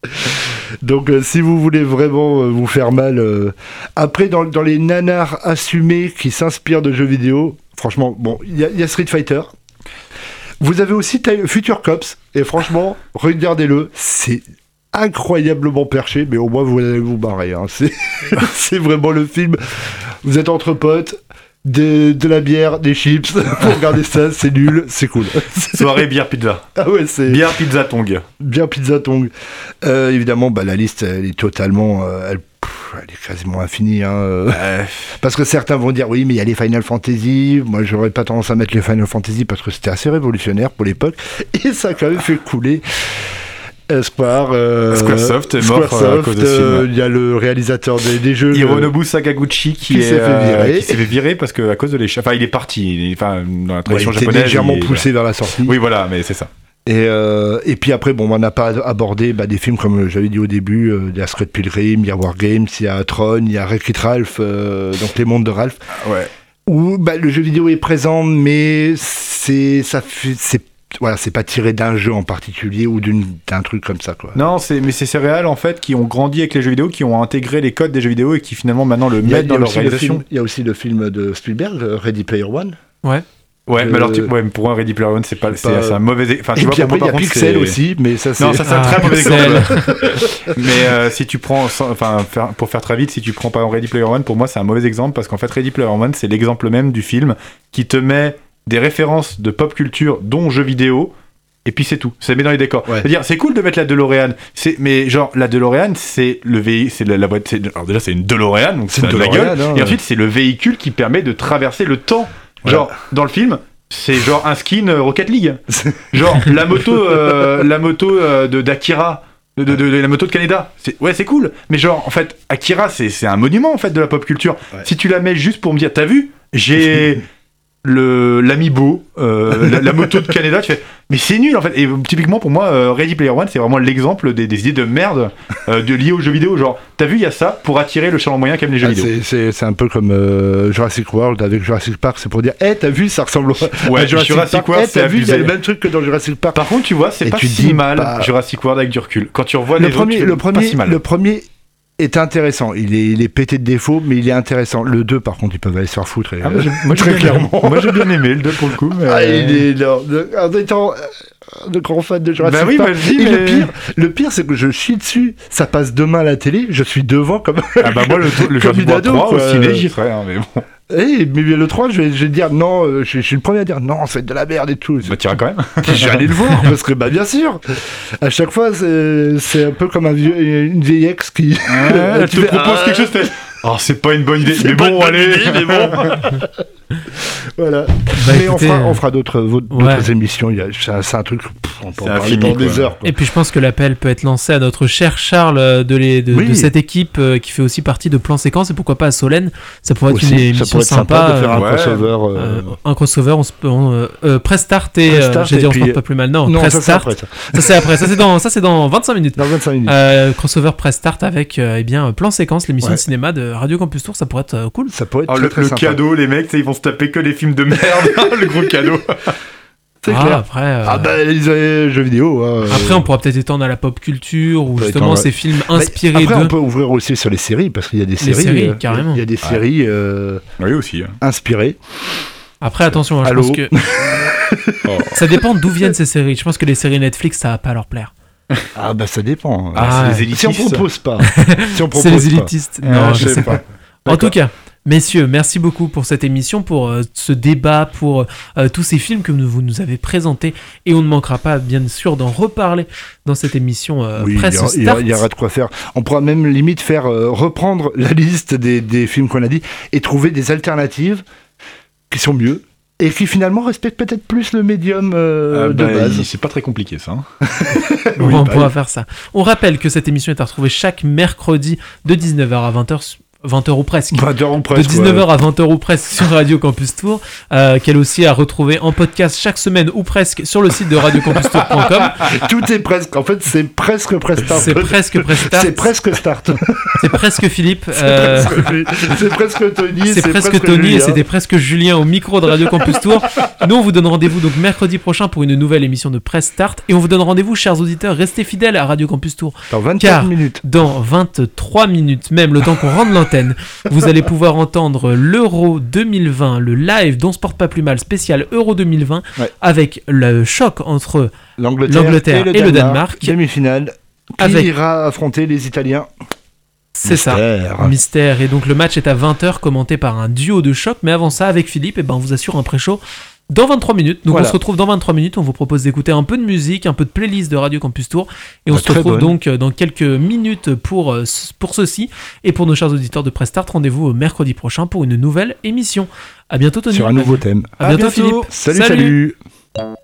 [laughs] Donc, euh, si vous voulez vraiment euh, vous faire mal, euh, après dans, dans les nanars assumés qui s'inspirent de jeux vidéo, franchement, bon, il y, a- il y a Street Fighter. Vous avez aussi Future Cops, et franchement, regardez-le, c'est incroyablement perché, mais au moins vous allez vous barrer. hein. [laughs] C'est vraiment le film. Vous êtes entre potes. De, de la bière, des chips. [laughs] Pour regarder ça, c'est nul, c'est cool. [laughs] Soirée bière pizza. ah ouais, c'est Bière pizza tong. bien pizza tong. Euh, évidemment, bah, la liste, elle est totalement, euh, elle, est quasiment infinie. Hein. Euh, Parce que certains vont dire oui, mais il y a les Final Fantasy. Moi, j'aurais pas tendance à mettre les Final Fantasy parce que c'était assez révolutionnaire pour l'époque et ça a quand même fait couler. Square, euh, Squaresoft est mort, euh, à cause de euh. Il y a le réalisateur des, des jeux. Hironobu Sakaguchi qui, Qui est, s'est fait euh, virer. qui s'est fait virer parce que à cause de l'échec. Enfin, il est parti. Il est- Enfin, dans la Ouais, tradition il japonaise. légèrement il est- poussé vers la sortie. Oui, voilà, mais c'est ça. Et, euh, et puis après, bon, on n'a pas abordé bah, des films comme j'avais dit au début, euh, il y a Scott Pilgrim, il y a War Games, il y a Tron, il y a Wreck-It Ralph, euh, donc les mondes de Ralph, Ouais. où bah, le jeu vidéo est présent, mais c'est ça c'est voilà, c'est pas tiré d'un jeu en particulier ou d'une- d'un truc comme ça quoi. Non, c'est mais c'est ces en fait qui ont grandi avec les jeux vidéo, qui ont intégré les codes des jeux vidéo et qui finalement maintenant le mettent dans leur réalisation. film, il y a aussi le film de Spielberg, euh, Ready Player One. Ouais, Euh, mais alors tu- ouais, mais pour un Ready Player One, c'est pas, c'est pas- c'est un mauvais. Enfin, tu et vois, puis après, moi, il y a par contre, Pixel c'est- aussi, mais ça c'est. Non, ça c'est un Ah, très mauvais Pixel. exemple. [laughs] mais euh, si tu prends, enfin, faire- pour faire très vite, si tu prends par exemple Ready Player One, pour moi c'est un mauvais exemple parce qu'en fait Ready Player One c'est l'exemple même du film qui te met des références de pop culture, dont jeux vidéo. Et puis c'est tout, ça met dans les décors. Ouais. C'est-à-dire, c'est cool de mettre la DeLorean, c'est, mais genre la DeLorean, c'est le véhicule, c'est la, la boîte, alors déjà c'est une DeLorean, donc C'est de la gueule. hein. Et ensuite c'est le véhicule qui permet de traverser le temps. Genre dans le film, c'est genre un skin euh, Rocket League. [laughs] Genre la moto, euh, la moto euh, de d'Akira. De, de- de- de la moto de Canada, c'est ouais c'est cool, mais genre en fait Akira c'est c'est un monument en fait de la pop culture. Ouais. Si tu la mets juste pour me dire t'as vu j'ai [laughs] le l'amiibo, euh, la, la moto de Canada, tu fais mais c'est nul en fait. Et typiquement pour moi euh, Ready Player One c'est vraiment l'exemple des, des idées de merde euh, de liées aux jeux vidéo. Genre t'as vu il y a ça pour attirer le chaland moyen qui aime les jeux Ah, vidéo. c'est- c'est c'est un peu comme euh, Jurassic World avec Jurassic Park, c'est pour dire, eh, t'as vu, ça ressemble au- Ouais, à Jurassic, Jurassic Park. World, Eh, t'as c'est vu, abusé. le même truc que dans Jurassic Park. Par contre tu vois c'est pas tu si dis mal pas- Jurassic World avec du recul. Quand tu revois le les premier, pas si mal. le premier est intéressant. Il est, il est pété de défauts, mais il est intéressant. Le 2, par contre, ils peuvent aller se faire foutre. et- Ah, moi, j'ai Très clairement. aimé. Moi j'ai bien aimé le 2 pour le coup. Mais... Ah, il est en étant euh, de grand fan de Jurassic Bah oui, Park. vas-y, Et le mais- pire, le pire, c'est que je chie dessus. Ça passe demain à la télé. Je suis devant comme. Ah bah moi le, [laughs] le Comme Jurassic une World ado, 3 au ciné j'y hein, mais bon. Eh, mais le 3, je vais, je vais dire non. euh, Je, je suis le premier à dire non, c'est de la merde et tout. Bah t'iras quand même. Je vais aller le [laughs] voir parce que bah bien sûr. À chaque fois, c'est un peu comme un vieux, une vieille ex qui. [laughs] elle Tu te fais, propose ah, quelque chose. Oh c'est pas une bonne idée. Mais bon allez. idée, mais bon. [laughs] [laughs] Voilà. Bah, mais on écoutez, fera, euh, on fera d'autres d'autres ouais. émissions. Il y a- C'est un, truc. pff, on peut en parler pendant des heures. quoi. Et puis je pense que l'appel peut être lancé à notre cher Charles euh, de, les, de, Oui. de cette équipe euh, qui fait aussi partie de Plan Séquence et pourquoi pas à Solène. Ça pourrait être Aussi, une émission être sympa. sympa de faire un ouais. crossover. euh, euh, un crossover, on se peut, on, euh, euh, Press Start et, euh, j'ai dit on se porte pas plus mal. Non, non, Press ça c'est Start. après ça. Ça c'est après. Ça c'est dans, ça c'est dans 25 minutes. Dans 25 minutes. Euh, crossover Press Start avec euh, eh bien Plan Séquence, l'émission Ouais. de cinéma de Radio Campus Tour. Ça pourrait être euh, cool. ça pourrait être Oh, très, le très le sympa. cadeau les mecs, ils vont se taper que les films de merde. [laughs] le gros cadeau. C'est Ah, clair. Après. euh, Ah bah les euh, jeux vidéo. hein, Après, euh, on pourra peut-être étendre à la pop culture ou justement étendre, ces films inspirés Après, on de. peut ouvrir aussi sur les séries parce qu'il y a des séries. séries, euh, carrément. Il y a des Ouais. séries euh, Oui aussi. hein. inspirées. Après, attention, hein, je pense que [laughs] Oh. ça dépend d'où viennent ces séries. Je pense que les séries Netflix, ça va pas leur plaire. Ah bah ça dépend. Ah, les si on propose pas. [laughs] si on propose C'est les pas. élitistes. Ah, Non, je je sais sais pas. En tout cas, messieurs, merci beaucoup pour cette émission, pour euh, ce débat, pour euh, tous ces films que nous- vous nous avez présentés. Et on ne manquera pas, bien sûr, d'en reparler dans cette émission euh, Oui, il y, Presse il y il y aura de quoi faire. On pourra même limite faire euh, reprendre la liste des, des films qu'on a dit et trouver des alternatives qui sont mieux et qui finalement respectent peut-être plus le médium euh, Ah, de bah, base. C'est pas très compliqué ça. hein. [laughs] on Oui, va- on bah pourra oui. faire ça. On rappelle que cette émission est à retrouver chaque mercredi de 19h à 20h, 20h [laughs] ou presque. De rang de presque, 19h à 20h ou presque sur Radio Campus Tour, euh, qu'elle aussi a retrouvé en podcast chaque semaine ou presque sur le site de radiocampustour.com. [laughs] Tout est presque. En fait, c'est presque presque start. C'est presque presque start. C'est presque start. [laughs] C'est presque Philippe. euh, c'est presque Tony. c'est presque Tony et c'était presque Julien au micro de Radio Campus Tour. Nous, on vous donne rendez-vous donc mercredi prochain pour une nouvelle émission de Presse Start. Et on vous donne rendez-vous, chers auditeurs, restez fidèles à Radio Campus Tour. Dans 24 Car- minutes. Dans 23 minutes, même le temps qu'on rende l'antenne, vous allez pouvoir entendre l'Euro 2020, le live dont se porte pas plus mal spécial Euro 2020, Ouais. avec le choc entre L'Angleterre, et le Danemark. Demi-finale. Qui Avec- ira affronter les Italiens? C'est ça. Mystère. Mystère. Et donc le match est à 20h, commenté par un duo de choc. Mais avant ça, avec Philippe, eh ben, on vous assure un pré-show dans 23 minutes. Donc Voilà. on se retrouve dans 23 minutes. On vous propose d'écouter un peu de musique, un peu de playlist de Radio Campus Tour. Et on Bah, se retrouve bonne. donc euh, dans quelques minutes pour, euh, pour ceci. Et pour nos chers auditeurs de Prestart, rendez-vous euh, mercredi prochain pour une nouvelle émission. À bientôt, Tony. Sur un nouveau thème. À bientôt. Philippe. salut. salut.